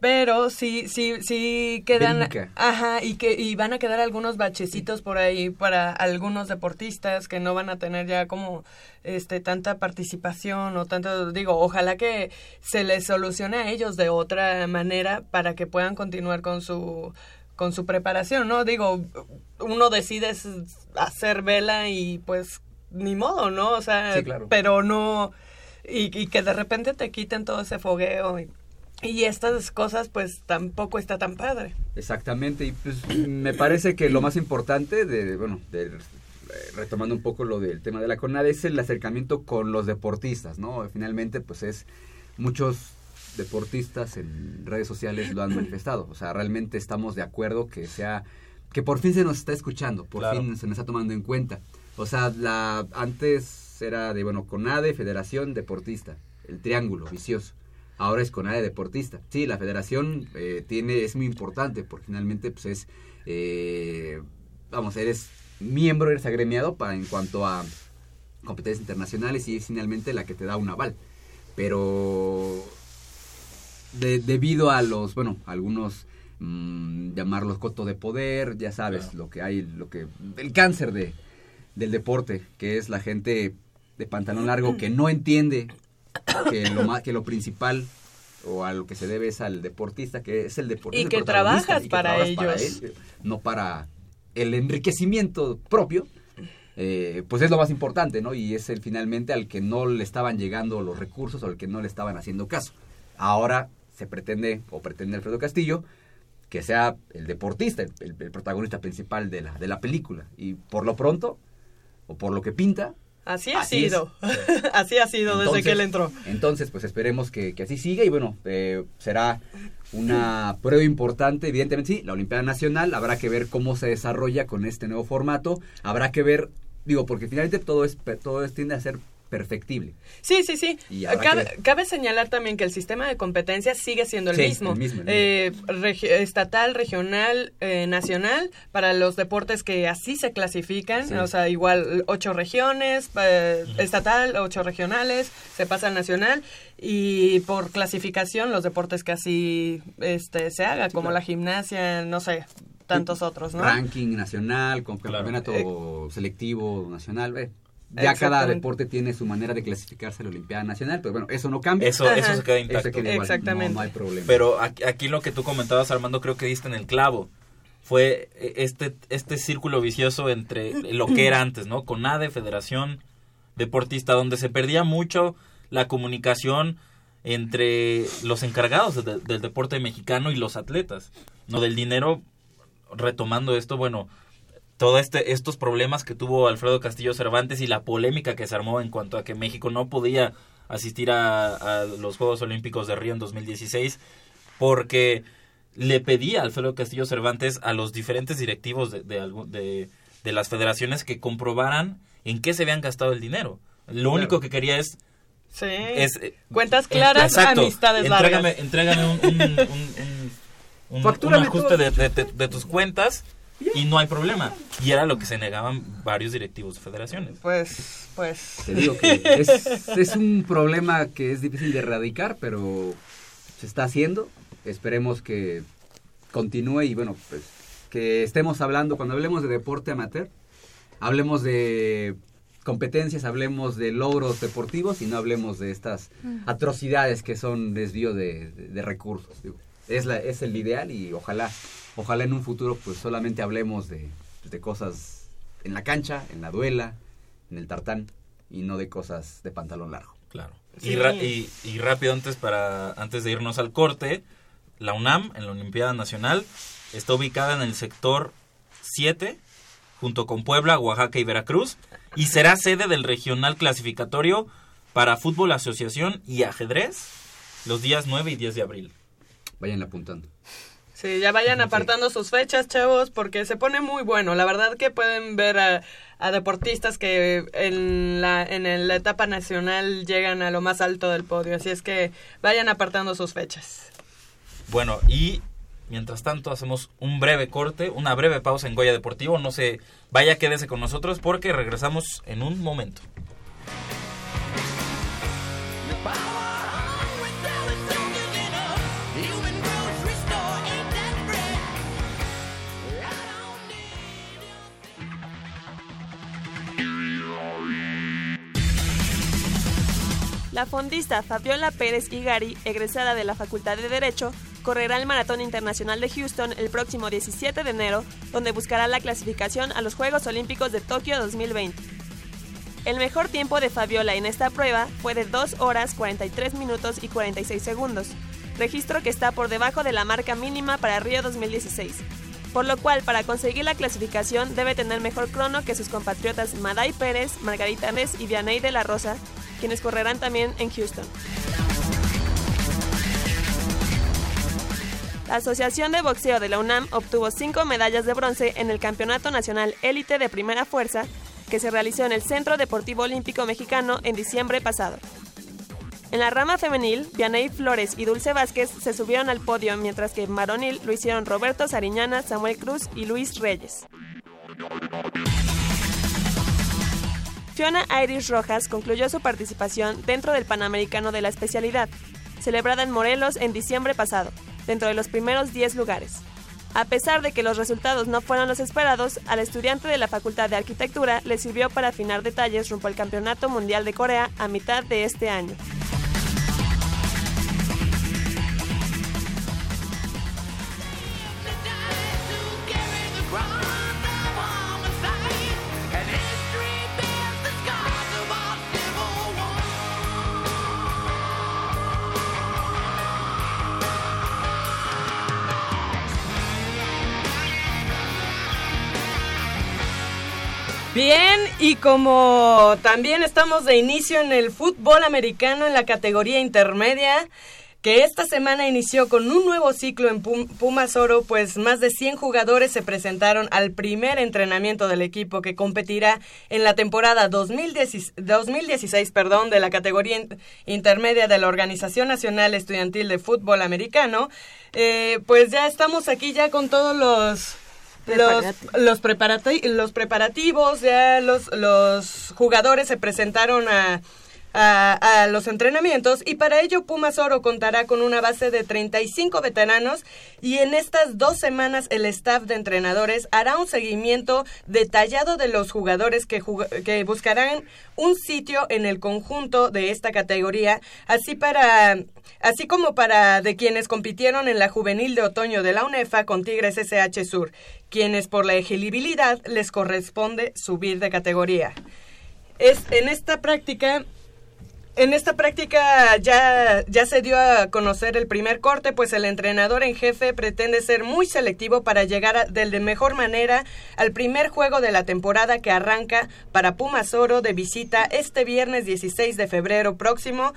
Pero sí, sí, sí quedan, ajá, y que y van a quedar algunos bachecitos por ahí para algunos deportistas que no van a tener ya como este tanta participación o tanto digo, ojalá que se les solucione a ellos de otra manera para que puedan continuar con su con su preparación, ¿no? Digo, uno decide hacer vela y pues ni modo, ¿no? O sea, Sí, claro. pero no y, y que de repente te quiten todo ese fogueo y, y estas cosas pues tampoco está tan padre. Exactamente, y pues me parece que lo más importante de, bueno, de, eh, retomando un poco lo del tema de la CONADE, es el acercamiento con los deportistas, ¿no? Finalmente, pues es, muchos deportistas en redes sociales lo han manifestado, o sea, realmente estamos de acuerdo que sea, que por fin se nos está escuchando, por Claro. fin se nos está tomando en cuenta. O sea, la, antes era de, bueno, CONADE, Federación Deportista, el triángulo vicioso. Ahora es CONADE Deportista. Sí, la federación eh, tiene es muy importante porque finalmente pues es, eh, vamos, eres miembro, eres agremiado para en cuanto a competencias internacionales y es finalmente la que te da un aval. Pero de- debido a los, bueno, algunos mm, llamarlos coto de poder, ya sabes, Claro. lo que hay, lo que el cáncer de del deporte, que es la gente de pantalón largo que no entiende que lo más que lo principal o a lo que se debe es al deportista, que es el deportista. Y que trabajas y que para trabajas ellos. él, no para el enriquecimiento propio. eh, pues es lo más importante, ¿no? Y es el finalmente al que no le estaban llegando los recursos o al que no le estaban haciendo caso. Ahora se pretende, o pretende Alfredo Castillo, que sea el deportista, el, el- el protagonista principal de la, de la película. Y por lo pronto, o por lo que pinta, Así ha Así es. sido. Así ha sido desde que él entró. Entonces, pues esperemos que, que así siga y bueno, eh, será una prueba importante, evidentemente sí, la Olimpiada Nacional, habrá que ver cómo se desarrolla con este nuevo formato, habrá que ver, digo, porque finalmente todo es todo es, tiende a ser perfectible. Sí, sí, sí. Cabe, que cabe señalar también que el sistema de competencia sigue siendo el Sí, mismo. el mismo, el Eh, regi- estatal, regional, eh, nacional, para los deportes que así se clasifican, Sí. o sea, igual ocho regiones, eh, estatal, ocho regionales, se pasa al nacional y por clasificación los deportes que así este, se haga, como claro. la gimnasia, no sé, tantos otros, ¿no? Ranking nacional, con Claro. campeonato selectivo nacional, eh, Ya cada deporte tiene su manera de clasificarse a la Olimpiada Nacional, pero bueno, eso no cambia. Eso, Ajá. eso se queda Eso intacto. queda igual, Exactamente. No, no hay problema. Pero aquí, aquí lo que tú comentabas, Armando, creo que diste en el clavo. Fue este, este círculo vicioso entre lo que era antes, ¿no? CONADE, Federación Deportista, donde se perdía mucho la comunicación entre los encargados de- del deporte mexicano y los atletas. No del dinero, retomando esto, bueno, todos este, estos problemas que tuvo Alfredo Castillo Cervantes y la polémica que se armó en cuanto a que México no podía asistir a, a los Juegos Olímpicos de Río en 2016 porque le pedía a Alfredo Castillo Cervantes a los diferentes directivos de, de, de- de las federaciones que comprobaran en qué se habían gastado el dinero. Lo único que quería es... Sí. es eh, Cuentas claras, exacto, amistades entrégame, largas. entrégame un, un, un- un- un- Factúrame un ajuste todo. de, de- de- de tus cuentas y no hay problema. Y era lo que se negaban varios directivos de federaciones. Pues, pues. Te digo que es, es un problema que es difícil de erradicar, pero se está haciendo. Esperemos que continúe y bueno, pues que estemos hablando, cuando hablemos de deporte amateur, hablemos de competencias, hablemos de logros deportivos y no hablemos de estas atrocidades que son desvío de, de- de recursos. digo. Es, la, es el ideal y ojalá, ojalá en un futuro pues solamente hablemos de, de cosas en la cancha, en la duela, en el tartán y no de cosas de pantalón largo. Claro. Sí. Y, ra- y- y rápido antes para antes de irnos al corte, la UNAM en la Olimpiada Nacional está ubicada en el sector 7 junto con Puebla, Oaxaca y Veracruz y será sede del regional clasificatorio para fútbol asociación y ajedrez los días 9 y 10 de abril. Vayan apuntando. Sí, ya vayan Sí. apartando sus fechas, chavos, porque se pone muy bueno. La verdad que pueden ver a, a deportistas que en la, en la etapa nacional llegan a lo más alto del podio. Así es que vayan apartando sus fechas. Bueno, y mientras tanto hacemos un breve corte, una breve pausa en Goya Deportivo. No se vaya, quédese con nosotros porque regresamos en un momento. La fondista Fabiola Pérez Igari, egresada de la Facultad de Derecho, correrá el Maratón Internacional de Houston el próximo 17 de enero, donde buscará la clasificación a los Juegos Olímpicos de Tokio 2020. El mejor tiempo de Fabiola en esta prueba fue de 2 horas 43 minutos y 46 segundos, registro que está por debajo de la marca mínima para Río 2016, por lo cual para conseguir la clasificación debe tener mejor crono que sus compatriotas Maday Pérez, Margarita Nes y Vianey de la Rosa, quienes correrán también en Houston. La Asociación de Boxeo de la UNAM obtuvo cinco medallas de bronce en el Campeonato Nacional Élite de Primera Fuerza que se realizó en el Centro Deportivo Olímpico Mexicano en diciembre pasado. En la rama femenil, Vianey Flores y Dulce Vázquez se subieron al podio, mientras que en varonil lo hicieron Roberto Sariñana, Samuel Cruz y Luis Reyes. Fiona Iris Rojas concluyó su participación dentro del Panamericano de la especialidad, celebrada en Morelos en diciembre pasado, dentro de los primeros 10 lugares. A pesar de que los resultados no fueron los esperados, al estudiante de la Facultad de Arquitectura le sirvió para afinar detalles rumbo al Campeonato Mundial de Corea a mitad de este año. Bien, y como también estamos de inicio en el fútbol americano en la categoría intermedia, que esta semana inició con un nuevo ciclo en Pum- Pumas Oro, pues más de 100 jugadores se presentaron al primer entrenamiento del equipo que competirá en la temporada 2016, 2016 perdón, de la categoría in- intermedia de la Organización Nacional Estudiantil de Fútbol Americano. Eh, pues ya estamos aquí ya con todos los... Los, los, preparati- los preparativos, ya los, los jugadores se presentaron a, a, los entrenamientos y para ello Pumas Oro contará con una base de 35 veteranos y en estas dos semanas el staff de entrenadores hará un seguimiento detallado de los jugadores que, jug- que buscarán un sitio en el conjunto de esta categoría, así para así como para de quienes compitieron en la juvenil de otoño de la UNEFA con Tigres SH Sur, quienes por la elegibilidad les corresponde subir de categoría. Es en esta práctica en esta práctica ya, ya se dio a conocer el primer corte, pues el entrenador en jefe pretende ser muy selectivo para llegar a- de la mejor manera al primer juego de la temporada que arranca para Pumas Oro de visita este viernes 16 de febrero próximo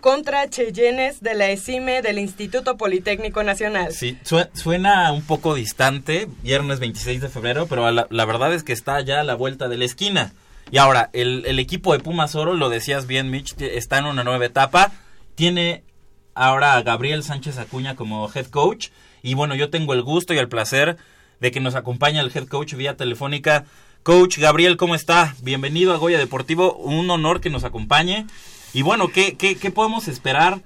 contra Cheyennes de la ESIME del Instituto Politécnico Nacional. Sí, sue- suena un poco distante, viernes 26 de febrero, pero la, la verdad es que está ya a la vuelta de la esquina. Y ahora, el, el equipo de Pumas Oro, lo decías bien, Mitch, está en una nueva etapa. Tiene ahora a Gabriel Sánchez Acuña como head coach. Y bueno, yo tengo el gusto y el placer de que nos acompañe el head coach vía telefónica. Coach Gabriel, ¿cómo está? Bienvenido a Goya Deportivo. Un honor que nos acompañe. Y bueno, ¿qué, qué, qué podemos esperar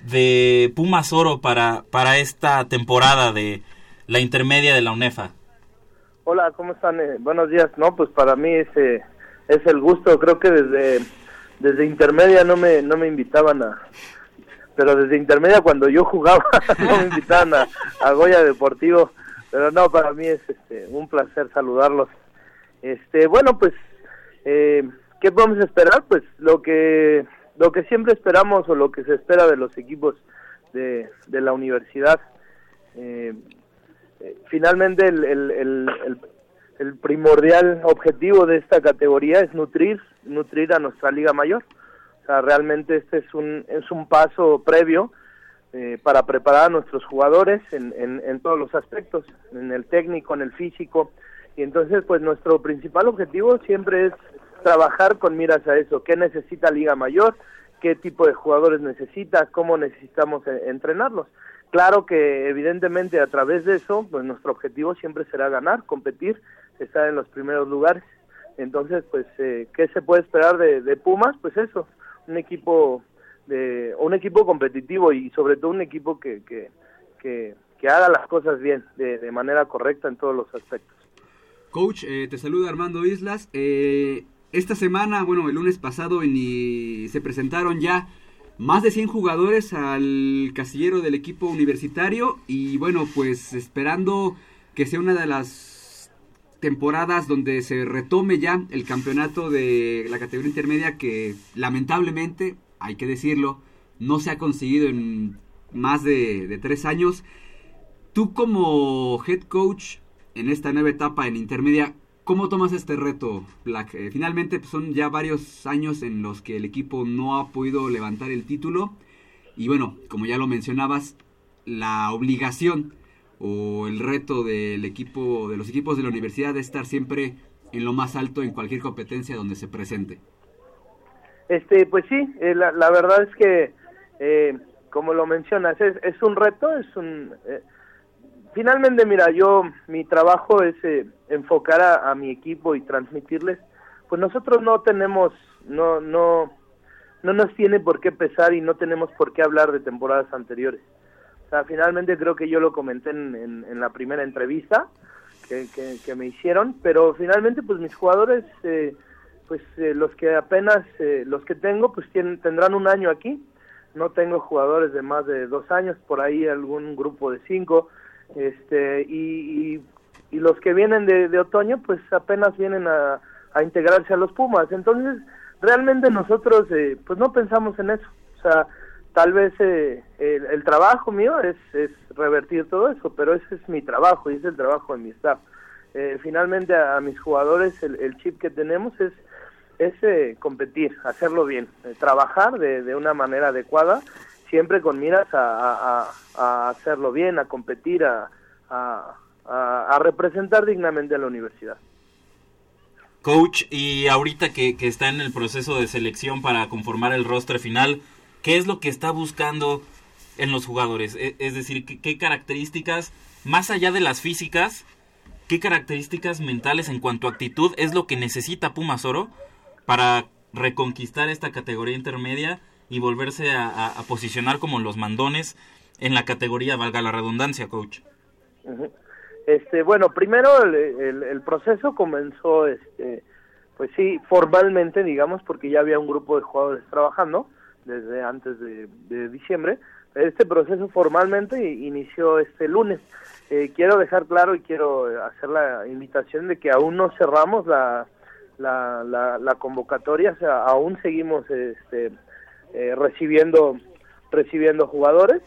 de Pumas Oro para, para esta temporada de la intermedia de la UNEFA? Hola, ¿cómo están? Eh, buenos días. No, pues para mí es, eh, es el gusto. Creo que desde, desde intermedia no me, no me invitaban a... Pero desde intermedia cuando yo jugaba no me invitaban a, a Goya Deportivo. Pero no, para mí es este, un placer saludarlos. Este, bueno, pues eh, ¿qué podemos esperar? Pues lo que, lo que siempre esperamos o lo que se espera de los equipos de, de la universidad. Eh, eh, finalmente el, el, el, el, primordial objetivo de esta categoría es nutrir, nutrir a nuestra liga mayor. O sea, realmente este es un, es un paso previo eh, para preparar a nuestros jugadores en, en, en todos los aspectos, en el técnico, en el físico. Y entonces, pues nuestro principal objetivo siempre es trabajar con miras a eso, qué necesita Liga Mayor, qué tipo de jugadores necesita, cómo necesitamos eh, entrenarlos. Claro que evidentemente a través de eso, pues nuestro objetivo siempre será ganar, competir, estar en los primeros lugares. Entonces, pues, eh, ¿qué se puede esperar de, de, Pumas? Pues eso, un equipo de, un equipo competitivo y sobre todo un equipo que, que, que, haga las cosas bien, de, de, manera correcta en todos los aspectos. Coach, eh, te saluda Armando Islas. Eh, esta semana, bueno, el lunes pasado en, se presentaron ya más de 100 jugadores al casillero del equipo universitario y bueno, pues esperando que sea una de las temporadas donde se retome ya el campeonato de la categoría intermedia que lamentablemente, hay que decirlo, no se ha conseguido en más de, tres años. Tú como head coach en esta nueva etapa en intermedia, ¿Cómo tomas este reto, Black? Eh, finalmente pues, son ya varios años en los que el equipo no ha podido levantar el título. Y bueno, como ya lo mencionabas, la obligación o el reto del equipo, de los equipos de la universidad de estar siempre en lo más alto en cualquier competencia donde se presente. Este, pues sí, eh, la, la, verdad es que, eh, como lo mencionas, es, es, un reto, es un eh, finalmente, mira, yo, mi trabajo es eh, enfocar a, a, mi equipo y transmitirles, pues nosotros no tenemos, no, no, no nos tiene por qué pesar y no tenemos por qué hablar de temporadas anteriores. O sea, finalmente creo que yo lo comenté en, en, la primera entrevista que, que, que, me hicieron, pero finalmente, pues mis jugadores, eh, pues eh, los que apenas, eh, los que tengo, pues tienen, tendrán un año aquí. No tengo jugadores de más de dos años, por ahí algún grupo de cinco este y, y, y, los que vienen de, de, otoño pues apenas vienen a, a, integrarse a los Pumas entonces realmente nosotros eh, pues no pensamos en eso o sea tal vez eh, el, el, trabajo mío es, es revertir todo eso pero ese es mi trabajo y es el trabajo de mi staff eh, finalmente a, mis jugadores el, chip que tenemos es es eh, competir hacerlo bien eh, trabajar de, una manera adecuada siempre con miras a hacerlo bien, a competir, a, a, representar dignamente a la universidad. Coach, y ahorita que, que, está en el proceso de selección para conformar el roster final, ¿qué es lo que está buscando en los jugadores? Es, es decir, ¿qué, ¿qué, características, más allá de las físicas, qué características mentales en cuanto a actitud es lo que necesita Pumas Oro para reconquistar esta categoría intermedia y volverse a, posicionar como los mandones en la categoría, valga la redundancia, coach. Este, bueno, primero el, el, el, proceso comenzó, este, pues sí, formalmente, digamos, porque ya había un grupo de jugadores trabajando desde antes de, de diciembre. Este proceso formalmente inició este lunes. Eh, quiero dejar claro y quiero hacer la invitación de que aún no cerramos la, la, la, la convocatoria, o sea, aún seguimos este, eh, recibiendo recibiendo jugadores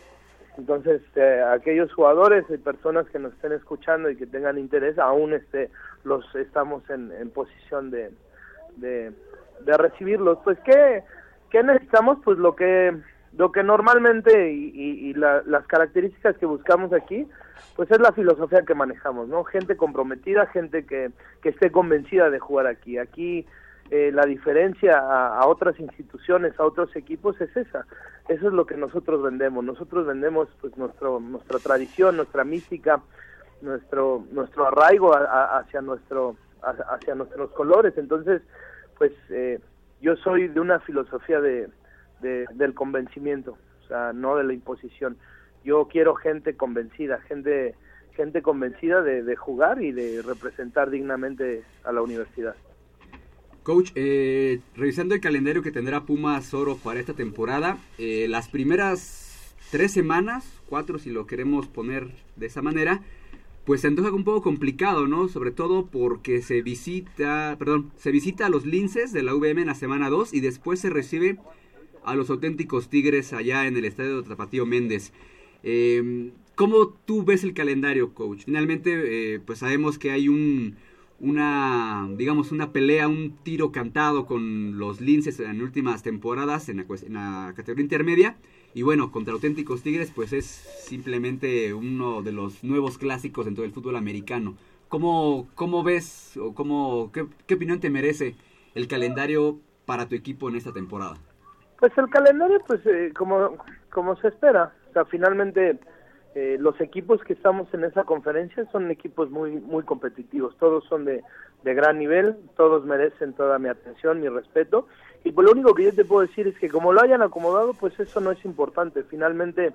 entonces eh, aquellos jugadores y personas que nos estén escuchando y que tengan interés aún este los estamos en, en posición de, de, de recibirlos pues qué qué necesitamos pues lo que lo que normalmente y, y, la, las características que buscamos aquí pues es la filosofía que manejamos no gente comprometida gente que que esté convencida de jugar aquí aquí eh, la diferencia a, otras instituciones, a otros equipos es esa. Eso es lo que nosotros vendemos. Nosotros vendemos pues nuestro nuestra tradición, nuestra mística, nuestro nuestro arraigo a, hacia nuestro hacia nuestros colores. Entonces, pues eh, yo soy de una filosofía de, de, del convencimiento, o sea, no de la imposición. Yo quiero gente convencida, gente gente convencida de, de jugar y de representar dignamente a la universidad. Coach, eh, revisando el calendario que tendrá Pumas Oro para esta temporada, eh, las primeras tres semanas, cuatro si lo queremos poner de esa manera, pues se antoja un poco complicado, ¿no? Sobre todo porque se visita, perdón, se visita a los linces de la VM en la semana 2 y después se recibe a los auténticos Tigres allá en el estadio de Tapatío Méndez. Eh, ¿Cómo tú ves el calendario, coach? Finalmente, eh, pues sabemos que hay un, una, digamos, una pelea, un tiro cantado con los linces en últimas temporadas en la, en la categoría intermedia. Y bueno, contra auténticos Tigres, pues es simplemente uno de los nuevos clásicos dentro del fútbol americano. ¿Cómo, cómo ves o cómo, qué, opinión te merece el calendario para tu equipo en esta temporada? Pues el calendario, pues eh, como, como se espera. O sea, finalmente eh, los equipos que estamos en esa conferencia son equipos muy muy competitivos. Todos son de, de gran nivel, todos merecen toda mi atención, mi respeto. Y pues lo único que yo te puedo decir es que como lo hayan acomodado, pues eso no es importante. Finalmente,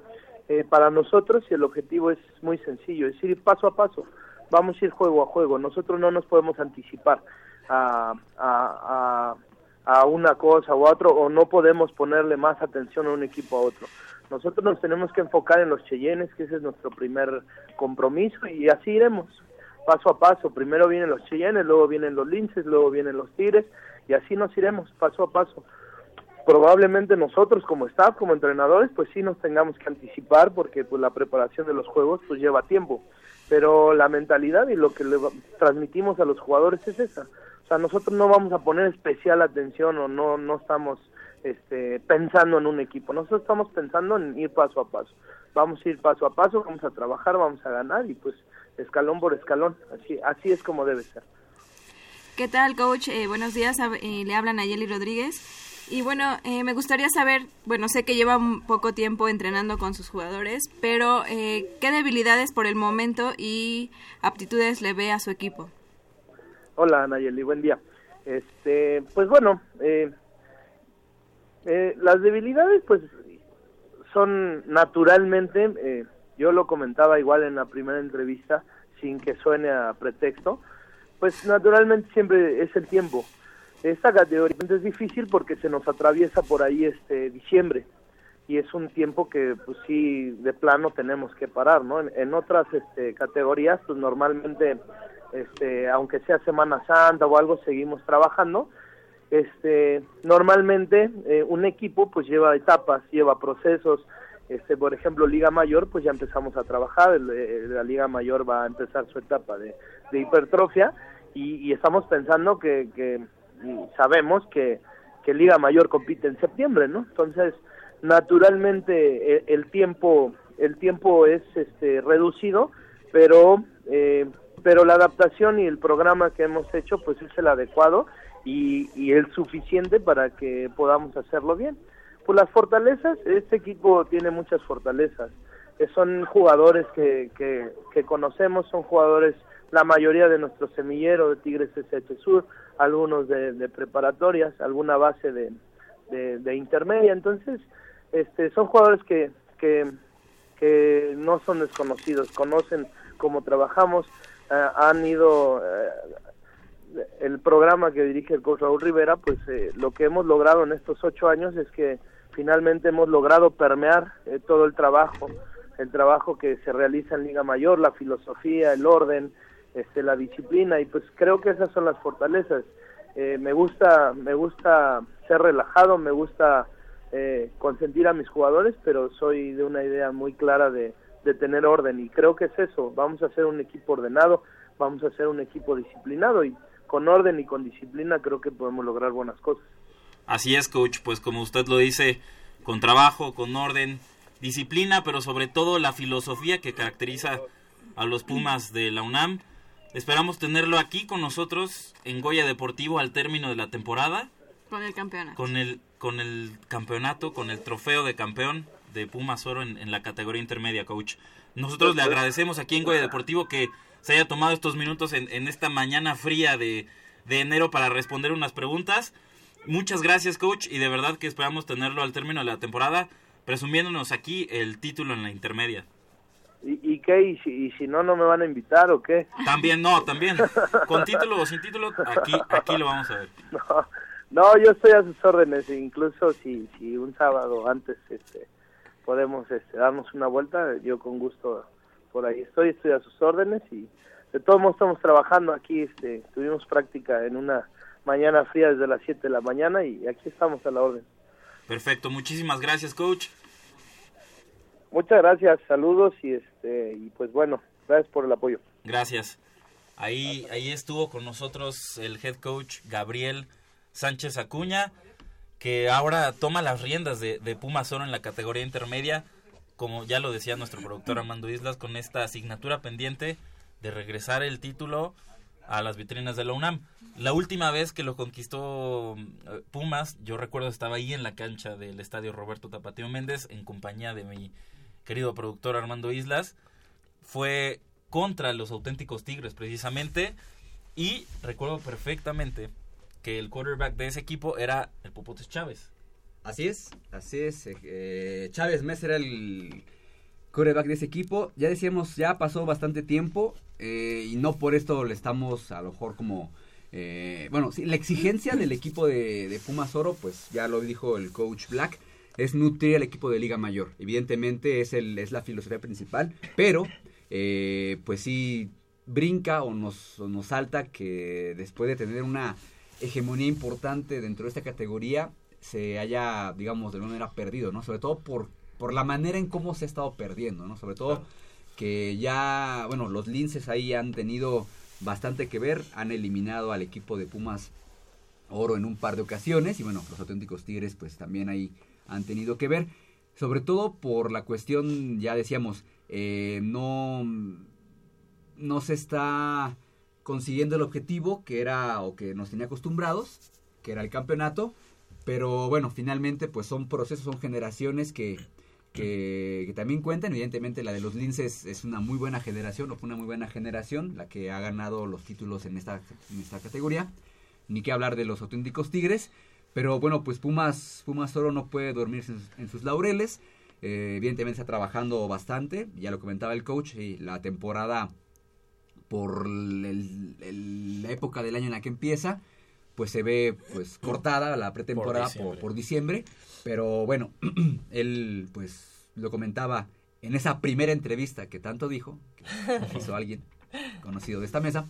eh, para nosotros, y el objetivo es muy sencillo, es ir paso a paso. Vamos a ir juego a juego. Nosotros no nos podemos anticipar a, a, a, a una cosa u otro, o no podemos ponerle más atención a un equipo a otro. Nosotros nos tenemos que enfocar en los Cheyennes, que ese es nuestro primer compromiso, y así iremos, paso a paso. Primero vienen los Cheyennes, luego vienen los Linces, luego vienen los Tigres, y así nos iremos paso a paso. Probablemente nosotros como staff, como entrenadores, pues sí nos tengamos que anticipar porque pues la preparación de los juegos pues lleva tiempo, pero la mentalidad y lo que le transmitimos a los jugadores es esa. O sea, nosotros no vamos a poner especial atención o no no estamos este, pensando en un equipo. Nosotros estamos pensando en ir paso a paso. Vamos a ir paso a paso, vamos a trabajar, vamos a ganar y pues escalón por escalón. Así así es como debe ser. ¿Qué tal, coach? Eh, buenos días. Eh, le hablan a Yeli Rodríguez. Y bueno, eh, me gustaría saber, bueno, sé que lleva un poco tiempo entrenando con sus jugadores, pero eh, ¿qué debilidades por el momento y aptitudes le ve a su equipo? Hola, Nayeli, buen día. Este, pues bueno, las debilidades, pues, son naturalmente, yo lo comentaba igual en la primera entrevista, sin que suene a pretexto, pues naturalmente siempre es el tiempo. Esta categoría es difícil porque se nos atraviesa por ahí este diciembre y es un tiempo que pues sí de plano tenemos que parar, ¿no? En, otras este, categorías pues normalmente este aunque sea Semana Santa o algo seguimos trabajando, este normalmente eh, un equipo pues lleva etapas, lleva procesos, este por ejemplo Liga Mayor pues ya empezamos a trabajar, el, el, la Liga Mayor va a empezar su etapa de, hipertrofia y, y, estamos pensando que, que sabemos que, que Liga Mayor compite en septiembre, ¿no? Entonces naturalmente el, el tiempo el tiempo es este reducido, pero eh, pero la adaptación y el programa que hemos hecho pues es el adecuado y, y el suficiente para que podamos hacerlo bien. Pues las fortalezas, este equipo tiene muchas fortalezas. Eh, son jugadores que, que, conocemos, son jugadores, la mayoría de nuestro semillero de Tigres SH Sur, algunos de, de preparatorias, alguna base de, de, intermedia. Entonces, este, son jugadores que, que, que no son desconocidos, conocen cómo trabajamos, uh, han ido uh, el programa que dirige el coach Raúl Rivera, pues eh, lo que hemos logrado en estos ocho años es que finalmente hemos logrado permear eh, todo el trabajo, el trabajo que se realiza en Liga Mayor, la filosofía, el orden, este, la disciplina y pues creo que esas son las fortalezas. Eh, me gusta, me gusta ser relajado, me gusta eh, consentir a mis jugadores, pero soy de una idea muy clara de, de tener orden y creo que es eso. Vamos a ser un equipo ordenado, vamos a ser un equipo disciplinado y con orden y con disciplina creo que podemos lograr buenas cosas. Así es, coach, pues como usted lo dice, con trabajo, con orden, disciplina, pero sobre todo la filosofía que caracteriza a los Pumas de la UNAM. Esperamos tenerlo aquí con nosotros en Goya Deportivo al término de la temporada. Con el campeonato. Con el, con el campeonato, con el trofeo de campeón de Pumas Oro en, en la categoría intermedia, coach. Nosotros le agradecemos aquí en Goya Deportivo que se haya tomado estos minutos en, en esta mañana fría de, de, enero para responder unas preguntas. Muchas gracias, coach, y de verdad que esperamos tenerlo al término de la temporada, presumiéndonos aquí el título en la intermedia. ¿Y, y qué? ¿Y si, ¿Y si, no, no me van a invitar o qué? También no, también. Con título o sin título, aquí, aquí lo vamos a ver. No, no yo estoy a sus órdenes, incluso si, si un sábado antes este, podemos este, darnos una vuelta, yo con gusto por ahí estoy, estoy a sus órdenes y de todos modos estamos trabajando aquí, este, tuvimos práctica en una mañana fría desde las 7 de la mañana y aquí estamos a la orden. Perfecto, muchísimas gracias, coach. Muchas gracias, saludos y este y pues bueno, gracias por el apoyo. Gracias. Ahí ahí estuvo con nosotros el head coach Gabriel Sánchez Acuña, que ahora toma las riendas de, de Pumas Oro en la categoría intermedia, como ya lo decía nuestro productor Armando Islas, con esta asignatura pendiente de regresar el título a las vitrinas de la UNAM. La última vez que lo conquistó eh, Pumas, yo recuerdo estaba ahí en la cancha del estadio Roberto Tapatío Méndez en compañía de mi querido productor Armando Islas, fue contra los auténticos Tigres precisamente y recuerdo perfectamente que el quarterback de ese equipo era el Popotes Chávez. Así es, así es. eh, Chávez Mesa era el quarterback de ese equipo. Ya decíamos, ya pasó bastante tiempo eh, y no por esto le estamos a lo mejor como... eh, bueno, sí, la exigencia del equipo de, de Pumas Oro, pues ya lo dijo el coach Black, es nutrir al equipo de Liga Mayor. Evidentemente es, el, es la filosofía principal, pero eh, pues sí brinca o nos, nos salta que después de tener una hegemonía importante dentro de esta categoría se haya, digamos, de alguna manera perdido, ¿no? Sobre todo por, por la manera en cómo se ha estado perdiendo, ¿no? Sobre todo que ya, bueno, los linces ahí han tenido bastante que ver, han eliminado al equipo de Pumas Oro en un par de ocasiones y bueno, los auténticos Tigres pues también ahí han tenido que ver, sobre todo por la cuestión, ya decíamos, eh, no, no se está consiguiendo el objetivo que era o que nos tenía acostumbrados, que era el campeonato, pero bueno, finalmente pues son procesos, son generaciones que, que, también cuentan, evidentemente la de los linces es una muy buena generación, o fue una muy buena generación, la que ha ganado los títulos en esta, en esta categoría, ni que hablar de los auténticos tigres, pero bueno, pues Pumas, Pumas solo no puede dormirse en sus, laureles, eh, evidentemente está trabajando bastante, ya lo comentaba el coach, y la temporada por la época del año en la que empieza, pues se ve pues cortada la pretemporada por, por diciembre. Pero bueno, él pues lo comentaba en esa primera entrevista que tanto dijo, que hizo alguien conocido de esta mesa,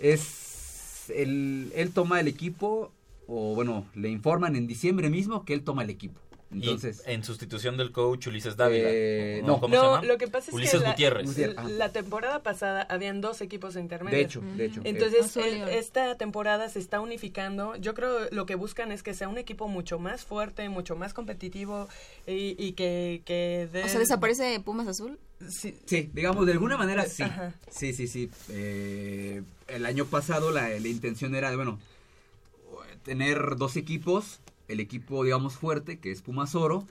es el, él toma el equipo, o bueno, le informan en diciembre mismo que él toma el equipo. Entonces, y en sustitución del coach Ulises Dávila. Eh, ¿o no. ¿cómo se llama? lo que pasa es Ulises que la, Gutiérrez. Gutiérrez, ajá. la temporada pasada habían dos equipos intermedios. de hecho, de hecho. Entonces, el- León. esta temporada se está unificando. Yo creo lo que buscan es que sea un equipo mucho más fuerte, mucho más competitivo y, y que, que dé- O sea, desaparece Pumas Azul. Sí, Sí, digamos, de alguna manera sí. Ajá. Sí, sí, sí. Eh, el año pasado la, la intención era, bueno, tener dos equipos. El equipo, digamos, fuerte, que es Pumas Oro,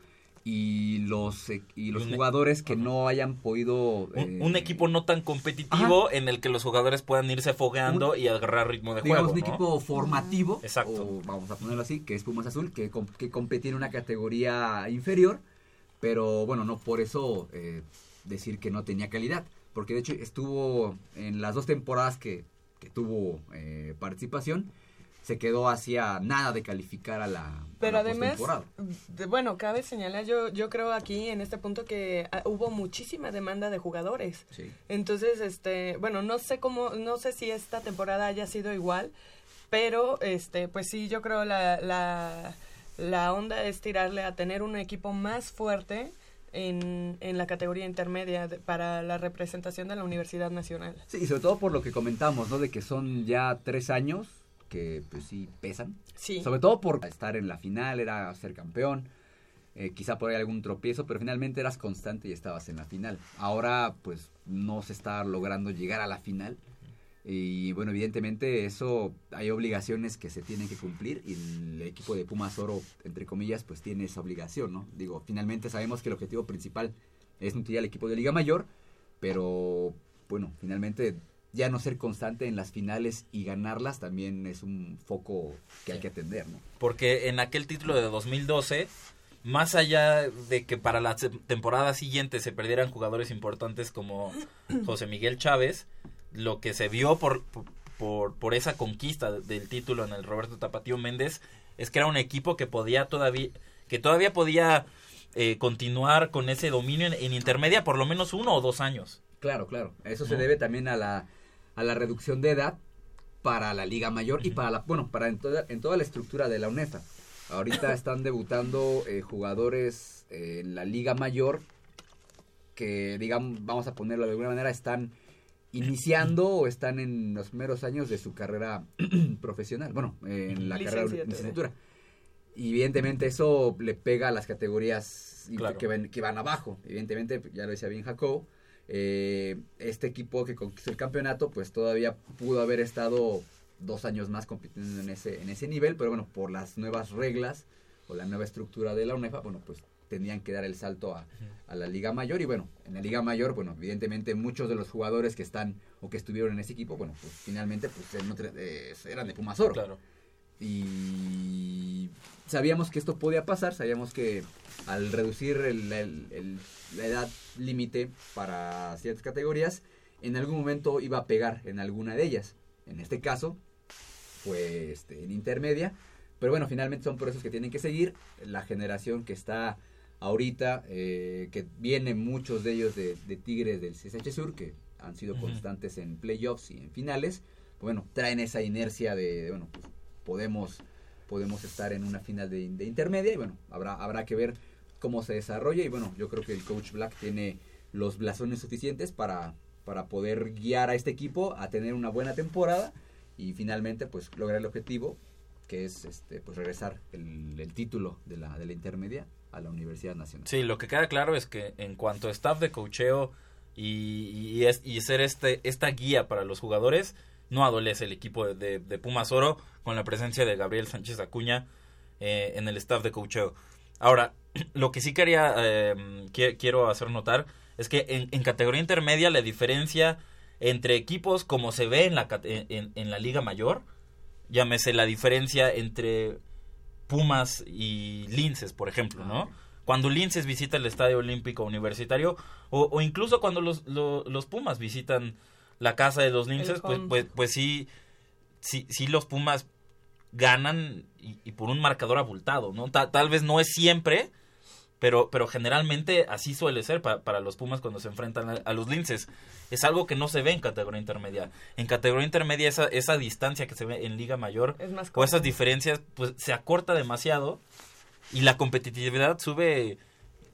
y los, eh, y los Un- jugadores que no hayan podido... Un, eh, un equipo no tan competitivo en el que los jugadores puedan irse fogueando y agarrar ritmo de digamos, juego. un ¿no? equipo formativo, Exacto. o vamos a ponerlo así, que es Pumas Azul, que, que competía en una categoría inferior, pero bueno, no por eso eh, decir que no tenía calidad, porque de hecho estuvo en las dos temporadas que, que tuvo eh, participación, se quedó hacia nada de calificar a la, a Pero la además, de- bueno, cabe señalar, yo, yo creo aquí en este punto que ah, hubo muchísima demanda de jugadores. Sí. Entonces, este, bueno, no sé cómo, no sé si esta temporada haya sido igual, pero, este, pues sí, yo creo la, la, la onda es tirarle a tener un equipo más fuerte en, en la categoría intermedia de- para la representación de la Universidad Nacional. Sí, y sobre todo por lo que comentamos, ¿no? De que son ya tres años que pues sí pesan. Sí. Sobre todo por estar en la final, era ser campeón. eh, quizá por ahí algún tropiezo, pero finalmente eras constante y estabas en la final. Ahora, pues, no se está logrando llegar a la final. Y bueno, evidentemente eso hay obligaciones que se tienen que cumplir y el equipo de Pumas Oro, entre comillas, pues tiene esa obligación, ¿no? Digo, finalmente sabemos que el objetivo principal es nutrir al equipo de Liga Mayor, pero bueno, finalmente ya no ser constante en las finales y ganarlas también es un foco que hay que atender, ¿no? Porque en aquel título de 2012, más allá de que para la temporada siguiente se perdieran jugadores importantes como José Miguel Chávez, lo que se vio por, por, por esa conquista del título en el Roberto Tapatío Méndez es que era un equipo que podía todavía, que todavía podía eh, continuar con ese dominio en, en intermedia por lo menos uno o dos años. Claro, claro. Eso se debe también a la, a la reducción de edad para la Liga Mayor y para la, bueno, para en toda, en toda la estructura de la UNEFA. Ahorita están debutando eh, jugadores eh, en la Liga Mayor que, digamos, vamos a ponerlo de alguna manera, están iniciando o están en los primeros años de su carrera profesional, bueno, en la carrera de Licenciatura. Y evidentemente eso le pega a las categorías Claro. que, ven- que van abajo. Evidentemente, ya lo decía bien Jacob, eh, este equipo que conquistó el campeonato, pues todavía pudo haber estado dos años más compitiendo en ese, en ese nivel, pero bueno, por las nuevas reglas o la nueva estructura de la UNEFA, bueno, pues tenían que dar el salto a, a la Liga Mayor y bueno, en la Liga Mayor, bueno, evidentemente muchos de los jugadores que están o que estuvieron en ese equipo, bueno, pues finalmente pues eran de Pumas Oro Claro. y sabíamos que esto podía pasar, sabíamos que al reducir el- el- el- la edad límite para ciertas categorías, en algún momento iba a pegar en alguna de ellas. En este caso, fue este, en intermedia, pero bueno, finalmente son procesos que tienen que seguir. La generación que está ahorita, eh, que vienen muchos de ellos de, de Tigres del CSH Sur, que han sido constantes en playoffs y en finales, bueno, traen esa inercia de, de, bueno, pues, podemos, podemos estar en una final de, de intermedia y bueno, habrá, habrá que ver cómo se desarrolla y bueno, yo creo que el coach Black tiene los blasones suficientes para, para poder guiar a este equipo a tener una buena temporada y finalmente pues lograr el objetivo que es este pues regresar el, el título de la, de la intermedia a la Universidad Nacional. Sí, lo que queda claro es que en cuanto a staff de cocheo y, y, ser este esta guía para los jugadores, no adolece el equipo de, de- de Pumas Oro con la presencia de Gabriel Sánchez Acuña eh, en el staff de cocheo. Ahora, lo que sí quería eh, qui- quiero hacer notar es que en, en categoría intermedia la diferencia entre equipos como se ve en la, en, en la Liga Mayor, llámese la diferencia entre Pumas y Linces, por ejemplo, ¿no? Cuando Linces visita el Estadio Olímpico Universitario o, o incluso cuando los, lo- los Pumas visitan la casa de los Linces, pues, pues, pues sí, sí, sí los Pumas ganan y, y por un marcador abultado, ¿no? Ta- tal vez no es siempre, pero, pero generalmente así suele ser pa- para los Pumas cuando se enfrentan a, a los Linces. Es algo que no se ve en categoría intermedia. En categoría intermedia esa, esa distancia que se ve en Liga Mayor Es más o esas diferencias pues se acorta demasiado y la competitividad sube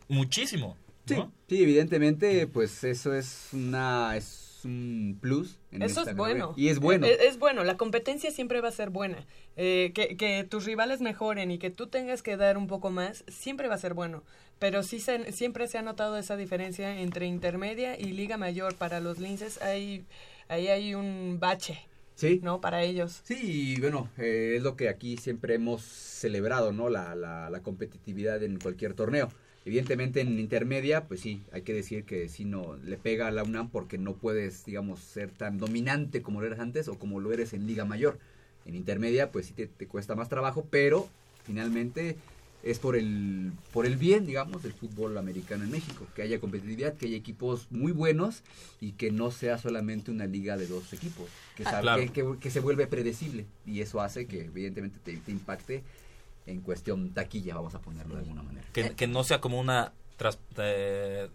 muchísimo. Sí, sí, evidentemente pues eso es una es un plus. en Eso esta es bueno. Y es bueno. Es, es bueno, la competencia siempre va a ser buena. Eh, que, que tus rivales mejoren y que tú tengas que dar un poco más, siempre va a ser bueno. Pero sí se, siempre se ha notado esa diferencia entre intermedia y liga mayor. Para los linces hay, ahí hay un bache, sí, ¿no? Para ellos. Sí, y bueno, eh, es lo que aquí siempre hemos celebrado, ¿no? La, la, la competitividad en cualquier torneo. Evidentemente en intermedia, pues sí, hay que decir que sí no le pega a la UNAM porque no puedes, digamos, ser tan dominante como lo eres antes o como lo eres en Liga Mayor. En intermedia, pues sí te, te cuesta más trabajo, pero finalmente es por el, por el bien, digamos, del fútbol americano en México. Que haya competitividad, que haya equipos muy buenos y que no sea solamente una liga de dos equipos. Que, Ah, sabe- claro. que, que- que se vuelve predecible y eso hace que evidentemente te, te impacte en cuestión taquilla, vamos a ponerlo de alguna manera. Que, que no sea como una, tras- eh,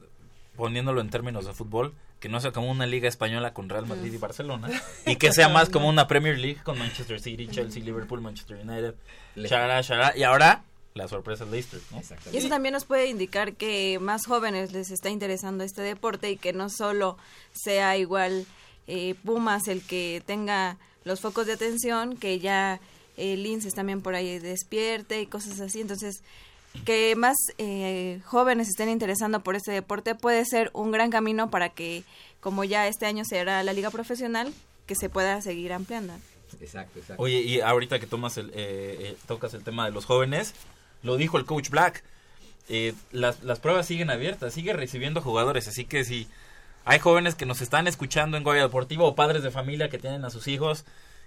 poniéndolo en términos de fútbol, que no sea como una liga española con Real Madrid y Barcelona, y que sea más como una Premier League con Manchester City, Chelsea, Liverpool, Manchester United, Le- chará, chará, y ahora la sorpresa es Leicester, ¿no? Y eso también nos puede indicar que más jóvenes les está interesando este deporte y que no solo sea igual eh, Pumas el que tenga los focos de atención, que ya eh, Linces también por ahí despierte y cosas así. Entonces, que más eh, jóvenes estén interesando por este deporte puede ser un gran camino para que, como ya este año será la liga profesional, que se pueda seguir ampliando. Exacto, exacto. Oye, y ahorita que tomas el, eh, eh, tocas el tema de los jóvenes, lo dijo el coach Black, eh, las, las pruebas siguen abiertas, sigue recibiendo jugadores, así que si hay jóvenes que nos están escuchando en Goya Deportivo o padres de familia que tienen a sus hijos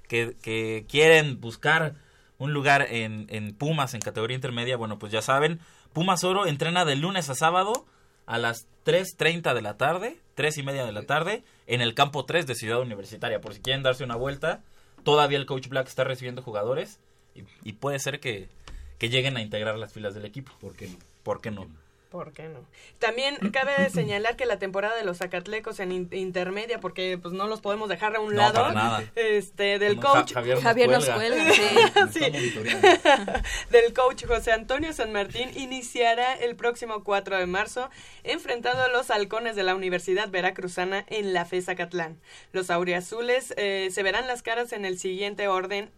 que, que quieren buscar un lugar en, en Pumas en categoría intermedia, bueno, pues ya saben, Pumas Oro entrena de lunes a sábado a las 3.30 de la tarde, 3 y media de la tarde, en el campo 3 de Ciudad Universitaria, por si quieren darse una vuelta, todavía el coach Black está recibiendo jugadores y, y puede ser que, que lleguen a integrar las filas del equipo. ¿Por qué no? ¿Por qué no? ¿Por qué no? También cabe señalar que la temporada de los Zacatlecos en in- intermedia, porque pues no los podemos dejar a un No, lado, para nada. este, del coach, Javier nos Javier nos cuelga. cuelga, sí. Del coach José Antonio San Martín iniciará el próximo 4 de marzo enfrentando a los halcones de la Universidad Veracruzana en la FE Zacatlán. Los auriazules eh, se verán las caras en el siguiente orden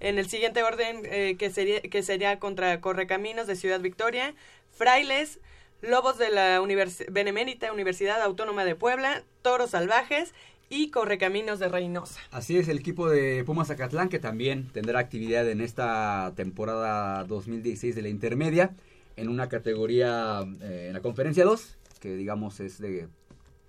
en el siguiente orden eh, que sería que sería contra Correcaminos de Ciudad Victoria, Frailes, Lobos de la Univers- Benemérita Universidad Autónoma de Puebla, Toros Salvajes y Correcaminos de Reynosa. Así es, el equipo de Pumas Zacatlán que también tendrá actividad en esta temporada 2016 de la intermedia en una categoría eh, en la conferencia 2, que digamos es de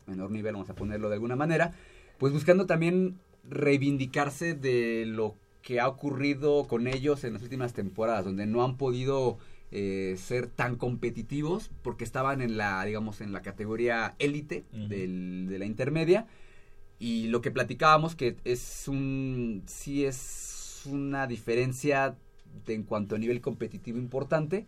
menor nivel, vamos a ponerlo de alguna manera, pues buscando también reivindicarse de lo que ha ocurrido con ellos en las últimas temporadas, donde no han podido eh, ser tan competitivos porque estaban en la, digamos, en la categoría élite del- de la intermedia. Y lo que platicábamos que es un sí es una diferencia de- en cuanto a nivel competitivo importante.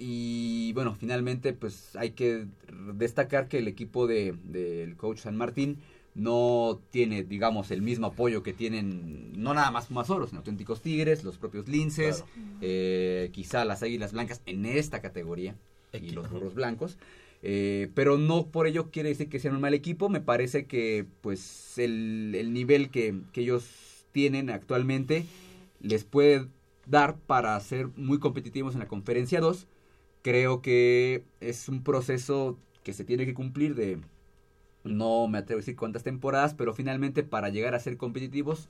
Y bueno finalmente pues hay que destacar que el equipo de del coach San Martín no tiene digamos el mismo apoyo que tienen no nada más Pumas Oro sino auténticos Tigres los propios Linces eh, quizá las Águilas Blancas en esta categoría y los burros blancos. Eh, pero no por ello quiere decir que sea un mal equipo. Me parece que pues el, el nivel que, que ellos tienen actualmente les puede dar para ser muy competitivos en la conferencia 2 creo que es un proceso que se tiene que cumplir de no me atrevo a decir cuántas temporadas pero finalmente para llegar a ser competitivos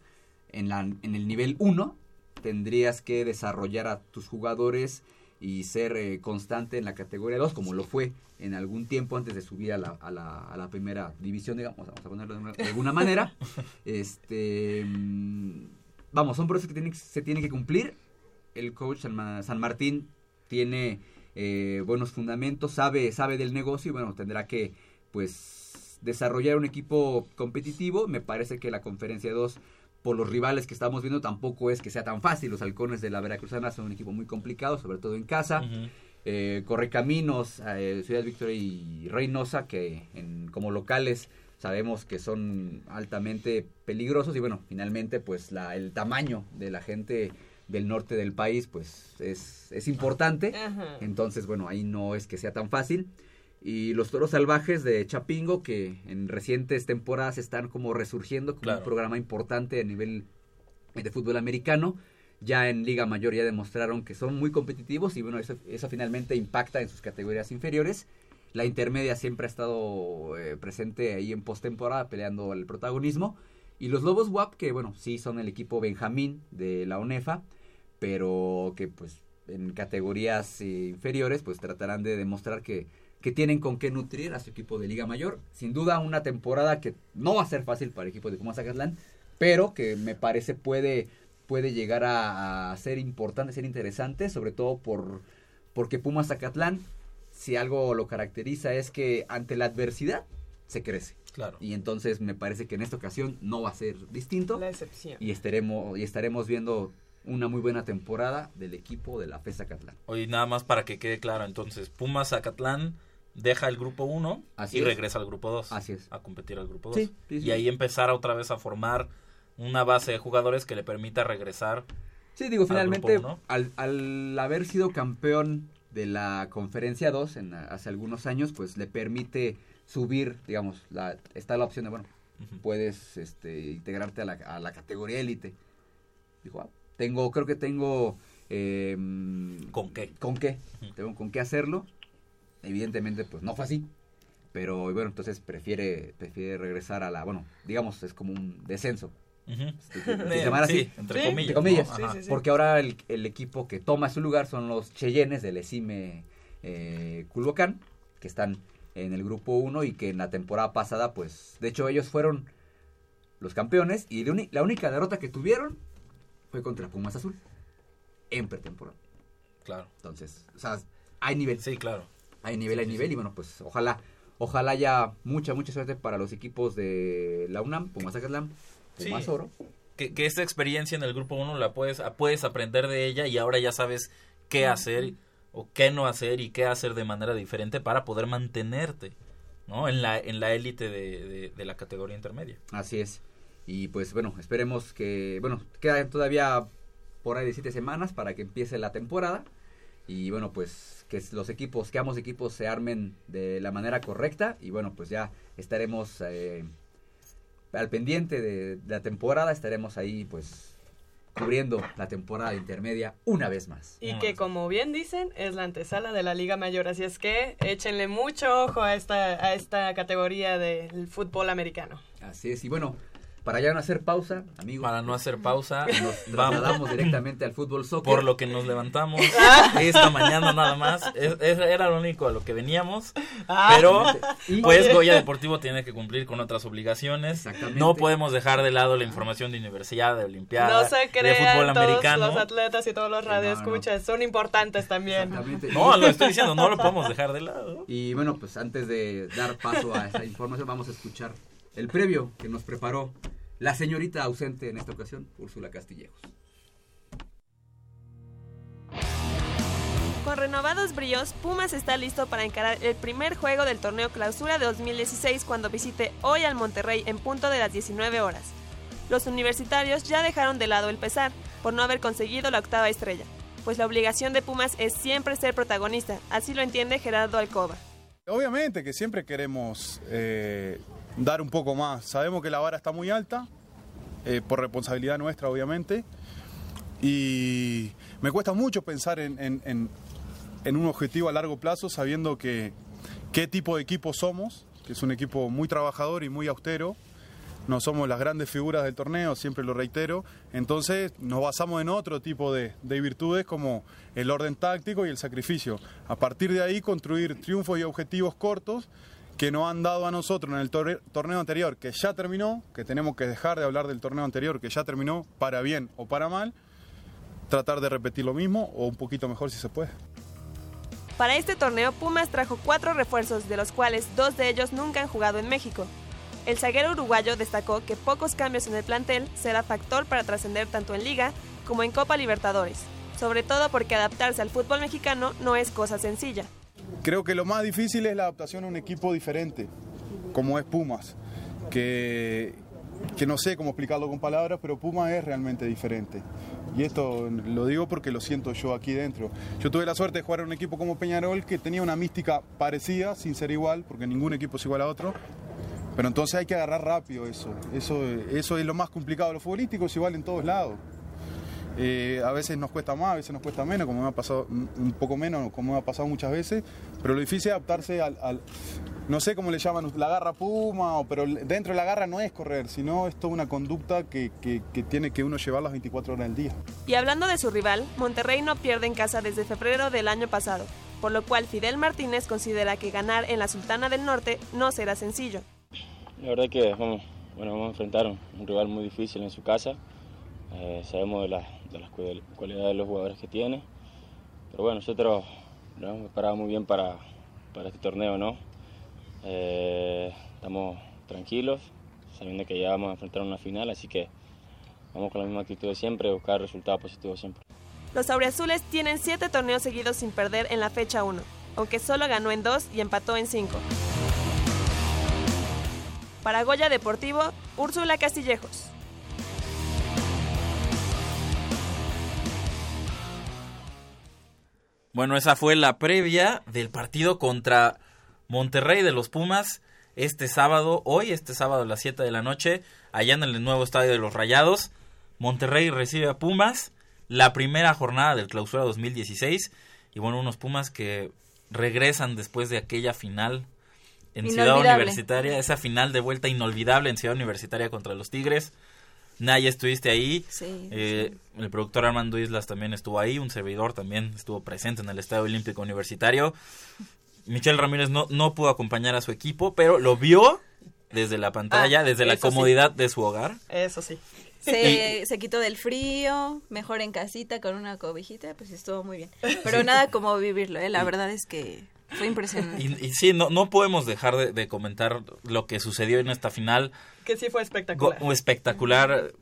en, la, en el nivel 1 tendrías que desarrollar a tus jugadores y ser eh, constante en la categoría 2, como lo fue en algún tiempo antes de subir a la, a la, a la primera división, digamos, vamos a ponerlo de, una- de alguna manera. este mm, Vamos, son procesos que tienen, se tienen que cumplir. El coach San Martín tiene eh, buenos fundamentos, sabe, sabe del negocio y bueno, tendrá que pues desarrollar un equipo competitivo. Me parece que la conferencia 2 por los rivales que estamos viendo tampoco es que sea tan fácil. Los halcones de la Veracruzana son un equipo muy complicado, sobre todo en casa. Eh, Correcaminos, eh, Ciudad Victoria y Reynosa, que en, como locales sabemos que son altamente peligrosos y bueno, finalmente pues la, el tamaño de la gente del norte del país pues es, es importante. Entonces, bueno, ahí no es que sea tan fácil. Y los toros salvajes de Chapingo, que en recientes temporadas están como resurgiendo como Claro. un programa importante a nivel de fútbol americano. Ya en Liga Mayor ya demostraron que son muy competitivos y bueno, eso, eso finalmente impacta en sus categorías inferiores. La intermedia siempre ha estado eh, presente ahí en postemporada peleando el protagonismo. Y los Lobos WAP, que bueno, sí son el equipo Benjamín de la UNEFA, pero que pues en categorías eh, inferiores pues tratarán de demostrar que, que tienen con qué nutrir a su equipo de Liga Mayor. Sin duda una temporada que no va a ser fácil para el equipo de Pumas Zacatlán, pero que me parece puede, puede llegar a, a ser importante, ser interesante, sobre todo por porque Pumas Zacatlán, si algo lo caracteriza es que ante la adversidad se crece. Claro. Y entonces me parece que en esta ocasión no va a ser distinto La excepción. y estaremos y estaremos viendo una muy buena temporada del equipo de la FESA Catlán. Oye, nada más para que quede claro, entonces, Pumas Zacatlán deja el grupo 1 Así y es. regresa al grupo 2. Así es. A competir al grupo 2. Sí, sí, sí. Y ahí empezar otra vez a formar una base de jugadores que le permita regresar. Sí, digo, Al finalmente, grupo uno. al, al haber sido campeón de la conferencia 2 en, hace algunos años, pues le permite subir, digamos, la, está la opción de, bueno, puedes este, integrarte a la, a la categoría élite. Dijo, ah, tengo, creo que tengo... eh, ¿Con qué? ¿Con qué? Tengo con qué hacerlo. Evidentemente, pues no fue así. Pero bueno, entonces prefiere, prefiere regresar a la, bueno, digamos, es como un descenso. Este, se llamará sí, así. entre Sí, comillas. entre comillas. ¿no? Sí, Ajá. sí, sí. Porque ahora el, el equipo que toma su lugar son los Cheyennes del Esime eh, Culhuacán, que están en el grupo 1 y que en la temporada pasada, pues, de hecho ellos fueron los campeones y la única derrota que tuvieron fue contra Pumas Azul en pretemporada. Claro. Entonces, o sea, hay nivel, Sí, claro. Hay nivel, hay sí, nivel sí. y bueno, pues ojalá, ojalá haya mucha, mucha suerte para los equipos de la UNAM, Pumas Zacatlán, Pumas Sí. Oro. Que, que esta experiencia en el grupo 1 la puedes, puedes aprender de ella y ahora ya sabes qué hacer o qué no hacer y qué hacer de manera diferente para poder mantenerte, ¿no? En la en la élite de, de la categoría intermedia. Así es. Y pues bueno, esperemos que, bueno, queda todavía por ahí de siete semanas para que empiece la temporada. Y bueno, pues que los equipos, que ambos equipos se armen de la manera correcta. Y bueno, pues ya estaremos eh, al pendiente de, la temporada, estaremos ahí pues cubriendo la temporada intermedia una vez más. Y que como bien dicen, es la antesala de la Liga Mayor, así es que échenle mucho ojo a esta, a esta categoría del fútbol americano. Así es, y bueno, para ya no hacer pausa, amigos. Para no hacer pausa, nos trasladamos directamente al fútbol soccer. Por lo que nos levantamos esta mañana nada más. era lo único a lo que veníamos. Ah. Pero, pues, Goya Deportivo tiene que cumplir con otras obligaciones. No podemos dejar de lado la información de universidad, de olimpiada, no se de fútbol todos americano. Los atletas y todos los radioescuchas son importantes también. No, lo estoy diciendo, no lo podemos dejar de lado. Y bueno, pues antes de dar paso a esta información, vamos a escuchar el previo que nos preparó la señorita ausente en esta ocasión, Úrsula Castillejos. Con renovados brillos, Pumas está listo para encarar el primer juego del torneo Clausura de 2016 cuando visite hoy al Monterrey en punto de las 19 horas. Los universitarios ya dejaron de lado el pesar por no haber conseguido la octava estrella, pues la obligación de Pumas es siempre ser protagonista, así lo entiende Gerardo Alcoba. Obviamente que siempre queremos eh, dar un poco más. Sabemos que la vara está muy alta, eh, por responsabilidad nuestra obviamente, y me cuesta mucho pensar en, un objetivo a largo plazo sabiendo que qué tipo de equipo somos, que es un equipo muy trabajador y muy austero. No somos las grandes figuras del torneo, siempre lo reitero. Entonces nos basamos en otro tipo de, de virtudes como el orden táctico y el sacrificio. A partir de ahí construir triunfos y objetivos cortos que nos han dado a nosotros en el torneo anterior, que ya terminó, que tenemos que dejar de hablar del torneo anterior, que ya terminó, para bien o para mal, tratar de repetir lo mismo o un poquito mejor si se puede. Para este torneo, Pumas trajo cuatro refuerzos, de los cuales dos de ellos nunca han jugado en México. El zaguero uruguayo destacó que pocos cambios en el plantel será factor para trascender tanto en Liga como en Copa Libertadores, sobre todo porque adaptarse al fútbol mexicano no es cosa sencilla. Creo que lo más difícil es la adaptación a un equipo diferente, como es Pumas, que, que no sé cómo explicarlo con palabras, pero Pumas es realmente diferente. Y esto lo digo porque lo siento yo aquí dentro. Yo tuve la suerte de jugar en un equipo como Peñarol que tenía una mística parecida, sin ser igual, porque ningún equipo es igual a otro. Pero entonces hay que agarrar rápido eso. Eso, eso es lo más complicado. Los futbolísticos igual en todos lados. Eh, a veces nos cuesta más, a veces nos cuesta menos, como me ha pasado un poco menos, como me ha pasado muchas veces, pero lo difícil es adaptarse al, no sé cómo le llaman, la garra puma, pero dentro de la garra no es correr, sino es toda una conducta que, que, tiene que uno llevar las 24 horas del día. Y hablando de su rival, Monterrey no pierde en casa desde febrero del año pasado, por lo cual Fidel Martínez considera que ganar en la Sultana del Norte no será sencillo. La verdad que vamos, bueno, vamos a enfrentar un rival muy difícil en su casa. Eh, sabemos de, de, las cualidades de los jugadores que tiene. Pero bueno, nosotros nos hemos preparado muy bien para, para este torneo, ¿no? Eh, estamos tranquilos, sabiendo que ya vamos a enfrentar una final, así que vamos con la misma actitud de siempre, buscar resultados positivos siempre. Los auriazules tienen siete torneos seguidos sin perder en la fecha 1, aunque solo ganó en dos y empató en cinco. Para Goya Deportivo, Úrsula Castillejos. Bueno, esa fue la previa del partido contra Monterrey de los Pumas este sábado, hoy, este sábado a las 7 de la noche, allá en el nuevo estadio de los Rayados. Monterrey recibe a Pumas, la primera jornada del clausura 2016. Y bueno, unos Pumas que regresan después de aquella final en Ciudad Universitaria, esa final de vuelta inolvidable en Ciudad Universitaria contra los Tigres. Naya, estuviste ahí. Eh, el productor Armando Islas también estuvo ahí. Un servidor también estuvo presente en el Estadio Olímpico Universitario. Michelle Ramírez no, no pudo acompañar a su equipo, pero lo vio desde la pantalla, ah, desde la comodidad de su hogar. Eso sí. Se, se, quitó del frío, mejor en casita con una cobijita, pues estuvo muy bien. Pero nada como vivirlo, ¿eh? la verdad es que fue impresionante. Y, sí, no, no podemos dejar de, comentar lo que sucedió en esta final. Que sí fue espectacular. espectacular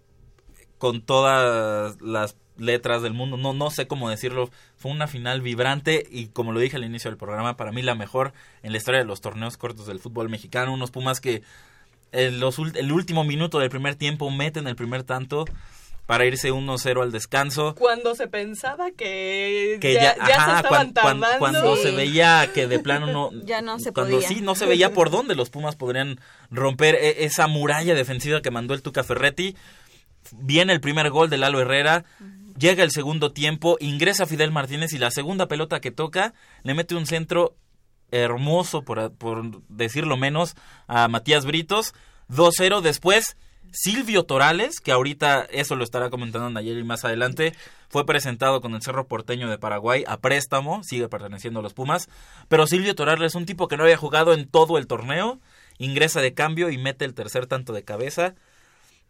con todas las letras del mundo, no, no sé cómo decirlo, fue una final vibrante y como lo dije al inicio del programa, para mí la mejor en la historia de los torneos cortos del fútbol mexicano, unos Pumas que en los, el último minuto del primer tiempo meten el primer tanto para irse 1-0 al descanso. Cuando se pensaba que, Que ya, ya, ya ajá, se estaban cuan- cuando Sí. se veía que de plano no... Ya no se cuando podía. sí, no se veía por dónde los Pumas podrían romper e- esa muralla defensiva que mandó el Tuca Ferretti. Viene el primer gol de Lalo Herrera, llega el segundo tiempo, ingresa Fidel Martínez y la segunda pelota que toca le mete un centro hermoso, por, por decirlo menos, a Matías Britos. 2-0 después. Silvio Torales, que ahorita eso lo estará comentando Nayeli más adelante, fue presentado con el Cerro Porteño de Paraguay a préstamo, sigue perteneciendo a los Pumas, pero Silvio Torales es un tipo que no había jugado en todo el torneo, ingresa de cambio y mete el tercer tanto de cabeza.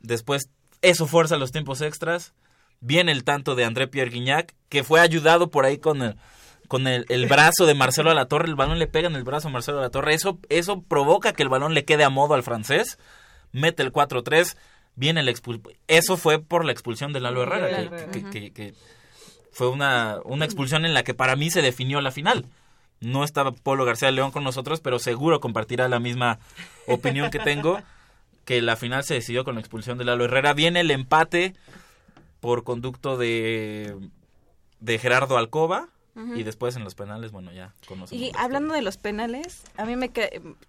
Después eso fuerza los tiempos extras. Viene el tanto de André Pierre Guignac, que fue ayudado por ahí con el, con el, el brazo de Marcelo Alatorre. El balón le pega en el brazo a Marcelo Alatorre. Eso, eso provoca que el balón le quede a modo al francés. Mete el 4-3. Viene el expulsión. Eso fue por la expulsión de Lalo Herrera. Lalo que- Herrera. que- que- que fue una, una expulsión en la que para mí se definió la final. No estaba Polo García León con nosotros, pero seguro compartirá la misma opinión que tengo, que la final se decidió con la expulsión de Lalo Herrera. Viene el empate por conducto de, de Gerardo Alcoba y después en los penales, bueno, ya conocemos. Y la hablando de los penales, a mí me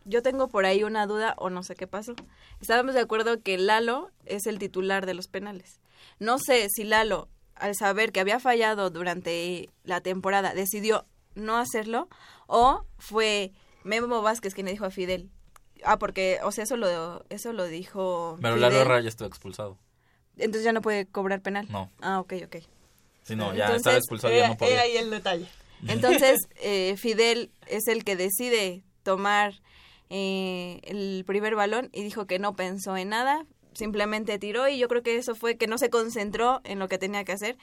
yo tengo por ahí una duda o no sé qué pasó. Estábamos de acuerdo que Lalo es el titular de los penales. No sé si Lalo, al saber que había fallado durante la temporada, decidió no hacerlo o fue Memo Vázquez quien le dijo a Fidel. Ah, porque, o sea, eso lo, eso lo dijo. Pero Fidel. Lalo Herrera ya estuvo expulsado. Entonces ya no puede cobrar penal. No. Ah, ok, ok. Sí, no, ya Entonces, estaba expulsado, ya no he podía. ahí el detalle. Entonces, eh, Fidel es el que decide tomar eh, el primer balón y dijo que no pensó en nada, simplemente tiró y yo creo que eso fue que no se concentró en lo que tenía que hacer,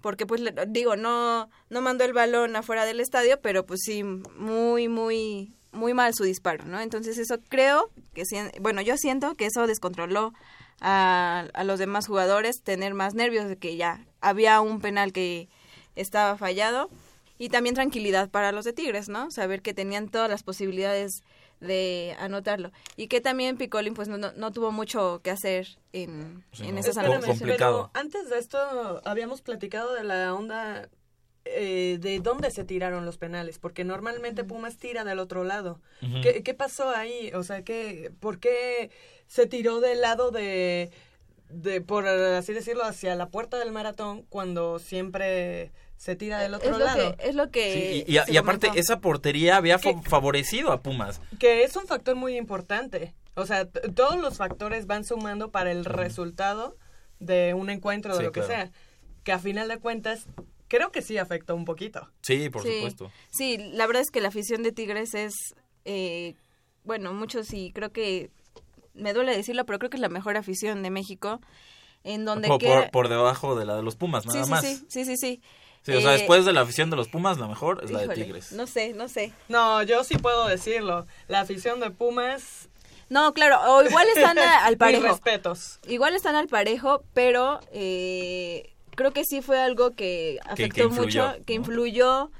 porque pues le- digo, no, no mandó el balón afuera del estadio, pero pues sí, muy, muy, muy mal su disparo, ¿no? Entonces eso creo que, bueno, yo siento que eso descontroló a, a los demás jugadores, tener más nervios de que ya había un penal que estaba fallado y también tranquilidad para los de Tigres, ¿no? Saber que tenían todas las posibilidades de anotarlo y que también Picolín pues no, no, no tuvo mucho que hacer en, Sí, en no. esas anotaciones. complicado. Pero antes de esto habíamos platicado de la onda eh, de dónde se tiraron los penales, porque normalmente Pumas tira del otro lado. ¿Qué, qué pasó ahí? O sea, ¿qué, ¿por qué se tiró del lado de, de, por así decirlo, hacia la puerta del maratón cuando siempre se tira del otro es lo lado? que es lo que Sí, y, y- se y aparte, comentó. esa portería había favorecido a Pumas. Que es un factor muy importante. O sea, todos los factores van sumando para el resultado de un encuentro, de Sí, lo que claro. sea. Que a final de cuentas, creo que sí afectó un poquito. Sí, por Sí. supuesto. Sí, la verdad es que la afición de Tigres es, eh, bueno, muchos sí, creo que, me duele decirlo, pero creo que es la mejor afición de México, en donde Por, por, por debajo de la de los Pumas, nada sí, más. sí, sí, sí, sí, sí. Sí, o sea, Eh, después de la afición de los Pumas, la mejor es la de Tigres. No sé, no sé. No, yo sí puedo decirlo. La afición de Pumas. No, claro, o igual están a- al Mis parejo. respetos. Igual están al parejo, pero eh, creo que sí fue algo que afectó que influyó, mucho, que ¿no? influyó.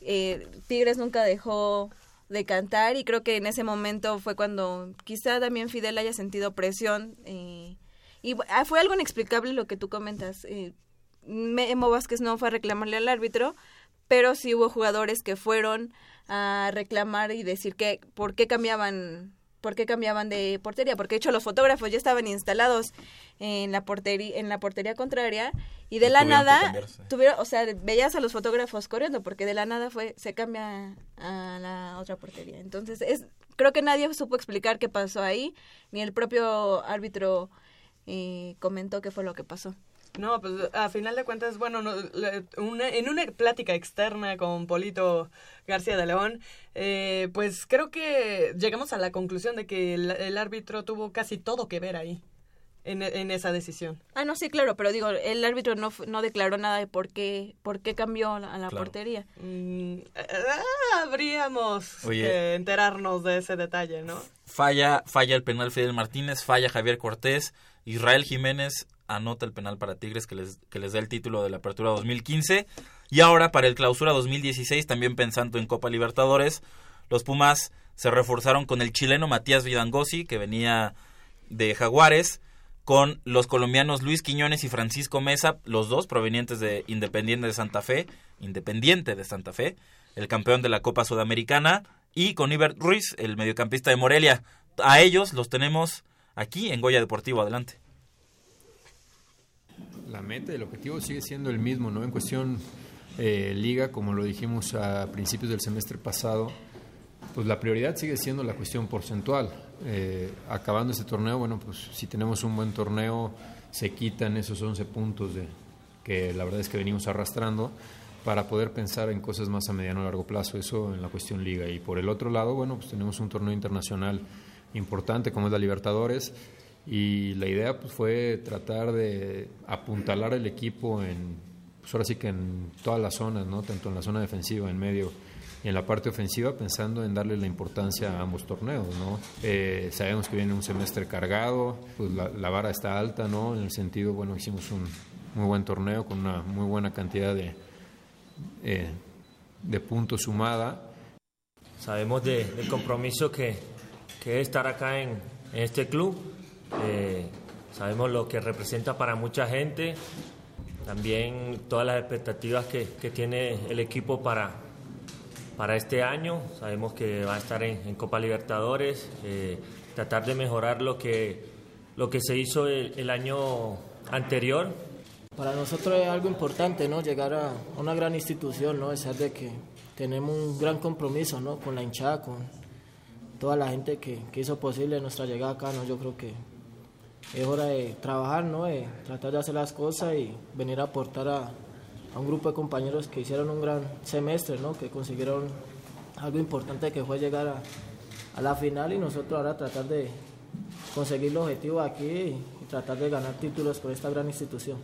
Eh, Tigres nunca dejó de cantar y creo que en ese momento fue cuando quizá también Fidel haya sentido presión. eh, y ah, fue algo inexplicable lo que tú comentas. Eh, Memo Vázquez no fue a reclamarle al árbitro, pero sí hubo jugadores que fueron a reclamar y decir que por qué cambiaban por qué cambiaban de portería porque de hecho los fotógrafos ya estaban instalados en la portería en la portería contraria y de Y la nada tuvieron o sea veías a los fotógrafos corriendo porque de la nada fue se cambia a la otra portería. Entonces es creo que nadie supo explicar qué pasó ahí ni el propio árbitro eh, comentó qué fue lo que pasó No, pues a final de cuentas, bueno, no, le- una- en una plática externa con Polito García de León, eh, pues creo que llegamos a la conclusión de que el, el árbitro tuvo casi todo que ver ahí, en, en esa decisión. Ah, no, sí, claro, pero digo, el árbitro no, no declaró nada de por qué, por qué cambió a la, a la Claro. portería. Mm, ah, habríamos Oye. que enterarnos de ese detalle, ¿no? Falla, falla el penal Fidel Martínez, falla Javier Cortés, Israel Jiménez anota el penal para Tigres que les, que les da el título de la Apertura 2015. Y ahora para el Clausura 2016, también pensando en Copa Libertadores, los Pumas se reforzaron con el chileno Matías Vidangosi, que venía de Jaguares, con los colombianos Luis Quiñones y Francisco Mesa, los dos provenientes de Independiente de Santa Fe, Independiente de Santa Fe, el campeón de la Copa Sudamericana, y con Iber Ruiz, el mediocampista de Morelia. A ellos los tenemos aquí en Goya Deportivo. Adelante. La meta, el objetivo sigue siendo el mismo, ¿no? En cuestión eh, liga, como lo dijimos a principios del semestre pasado, pues la prioridad sigue siendo la cuestión porcentual. Eh, acabando este torneo, bueno, pues si tenemos un buen torneo, se quitan esos 11 puntos de, que la verdad es que venimos arrastrando para poder pensar en cosas más a mediano o largo plazo, eso en la cuestión liga. Y por el otro lado, bueno, pues tenemos un torneo internacional importante como es la Libertadores y la idea pues fue tratar de apuntalar el equipo en, pues ahora sí que en todas las zonas, ¿no? tanto en la zona defensiva, en medio y en la parte ofensiva, pensando en darle la importancia a ambos torneos. ¿no? Eh, sabemos que viene un semestre cargado, pues la, vara está alta, ¿no? en el sentido, bueno, hicimos un muy buen torneo con una muy buena cantidad de, eh, de puntos sumada. Sabemos de, del compromiso que, que es estar acá en, en este club. Eh, sabemos lo que representa para mucha gente, también todas las expectativas que, tiene el equipo para, para este año. Sabemos que va a estar en, Copa Libertadores, eh, tratar de mejorar lo que, lo que se hizo el, año anterior. Para nosotros es algo importante, ¿no? Llegar a una gran institución, ¿no? Estar de que tenemos un gran compromiso, ¿no? Con la hinchada, con toda la gente que, que hizo posible nuestra llegada acá, ¿no? Yo creo que es hora de trabajar, ¿no? De tratar de hacer las cosas y venir a aportar a, un grupo de compañeros que hicieron un gran semestre, ¿no? Que consiguieron algo importante que fue llegar a, la final y nosotros ahora tratar de conseguir los objetivos aquí y, tratar de ganar títulos con esta gran institución.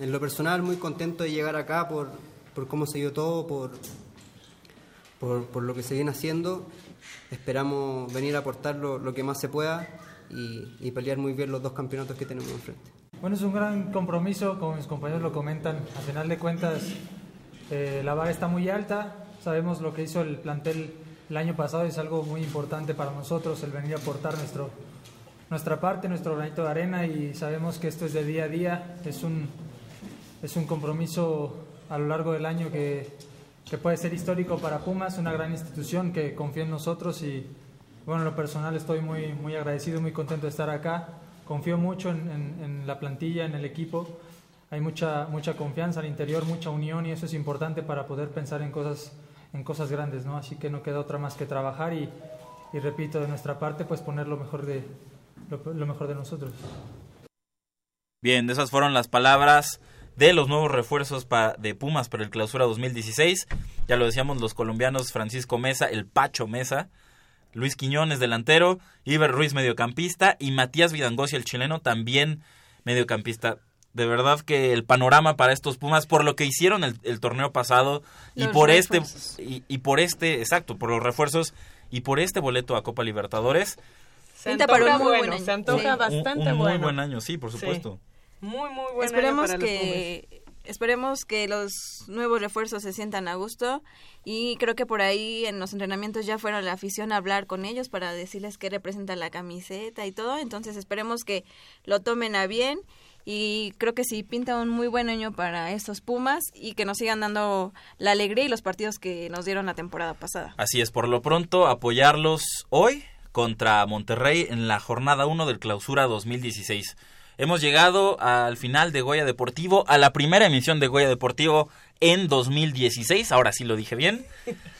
En lo personal, muy contento de llegar acá por, por cómo se dio todo, por, por, por, lo que se viene haciendo. Esperamos venir a aportar lo, lo que más se pueda y, y, pelear muy bien los dos campeonatos que tenemos enfrente. Bueno, es un gran compromiso, como mis compañeros lo comentan. Al final de cuentas, eh, la vara está muy alta. Sabemos lo que hizo el plantel el año pasado es algo muy importante para nosotros el venir a aportar nuestro, nuestra parte, nuestro granito de arena y sabemos que esto es de día a día. Es un, es un compromiso a lo largo del año que, que puede ser histórico para Pumas, una gran institución que confía en nosotros y bueno, en lo personal estoy muy, muy agradecido, muy contento de estar acá. Confío mucho en, la plantilla, en el equipo. Hay mucha, mucha confianza al interior, mucha unión y eso es importante para poder pensar en cosas, en cosas grandes, ¿no? Así que no queda otra más que trabajar y, y repito, de nuestra parte, pues poner lo mejor de, lo, mejor de nosotros. Bien, esas fueron las palabras de los nuevos refuerzos de Pumas para el clausura 2016. Ya lo decíamos los colombianos Francisco Mesa, el Pacho Mesa, Luis Quiñones delantero, Iber Ruiz mediocampista y Matías Vidangosi el chileno también mediocampista. De verdad que el panorama para estos Pumas por lo que hicieron el, el torneo pasado y por refuerzos. este y, y, por este, exacto, por los refuerzos y por este boleto a Copa Libertadores. Se antoja, muy bueno, se antoja sí. bastante un, un bueno. muy buen año, sí, por supuesto. Sí. Muy muy buen Esperemos año para que los esperemos que los nuevos refuerzos se sientan a gusto y creo que por ahí en los entrenamientos ya fueron la afición a hablar con ellos para decirles qué representa la camiseta y todo, entonces esperemos que lo tomen a bien y creo que sí pinta un muy buen año para estos Pumas y que nos sigan dando la alegría y los partidos que nos dieron la temporada pasada. Así es, por lo pronto apoyarlos hoy contra Monterrey en la jornada 1 del Clausura 2016. Hemos llegado al final de Goya Deportivo, a la primera emisión de Goya Deportivo en 2016. Ahora sí lo dije bien.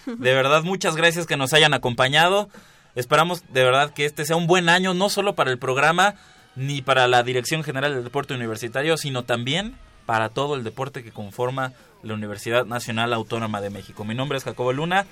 De verdad, muchas gracias que nos hayan acompañado. Esperamos de verdad que este sea un buen año, no solo para el programa, ni para la Dirección General del Deporte Universitario, sino también para todo el deporte que conforma la Universidad Nacional Autónoma de México. Mi nombre es Jacobo Luna.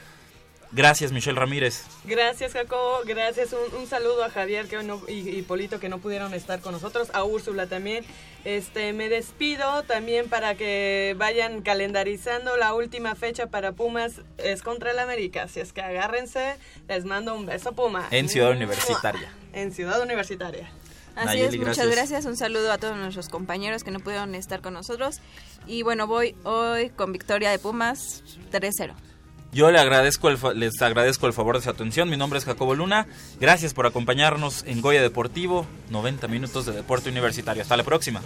Gracias, Michelle Ramírez. Gracias, Jacobo. Gracias. Un, un saludo a Javier que no, y, y, Polito que no pudieron estar con nosotros. A Úrsula también. Este, me despido también para que vayan calendarizando. La última fecha para Pumas es contra el América. Así es que agárrense. Les mando un beso, Puma. En Ciudad Universitaria. En Ciudad Universitaria. Así Nayeli, es, muchas gracias. Un saludo a todos nuestros compañeros que no pudieron estar con nosotros. Y bueno, voy hoy con victoria de Pumas 3-0. Yo le agradezco el les agradezco el favor de su atención. Mi nombre es Jacobo Luna. Gracias por acompañarnos en Goya Deportivo, 90 minutos de deporte universitario. Hasta la próxima.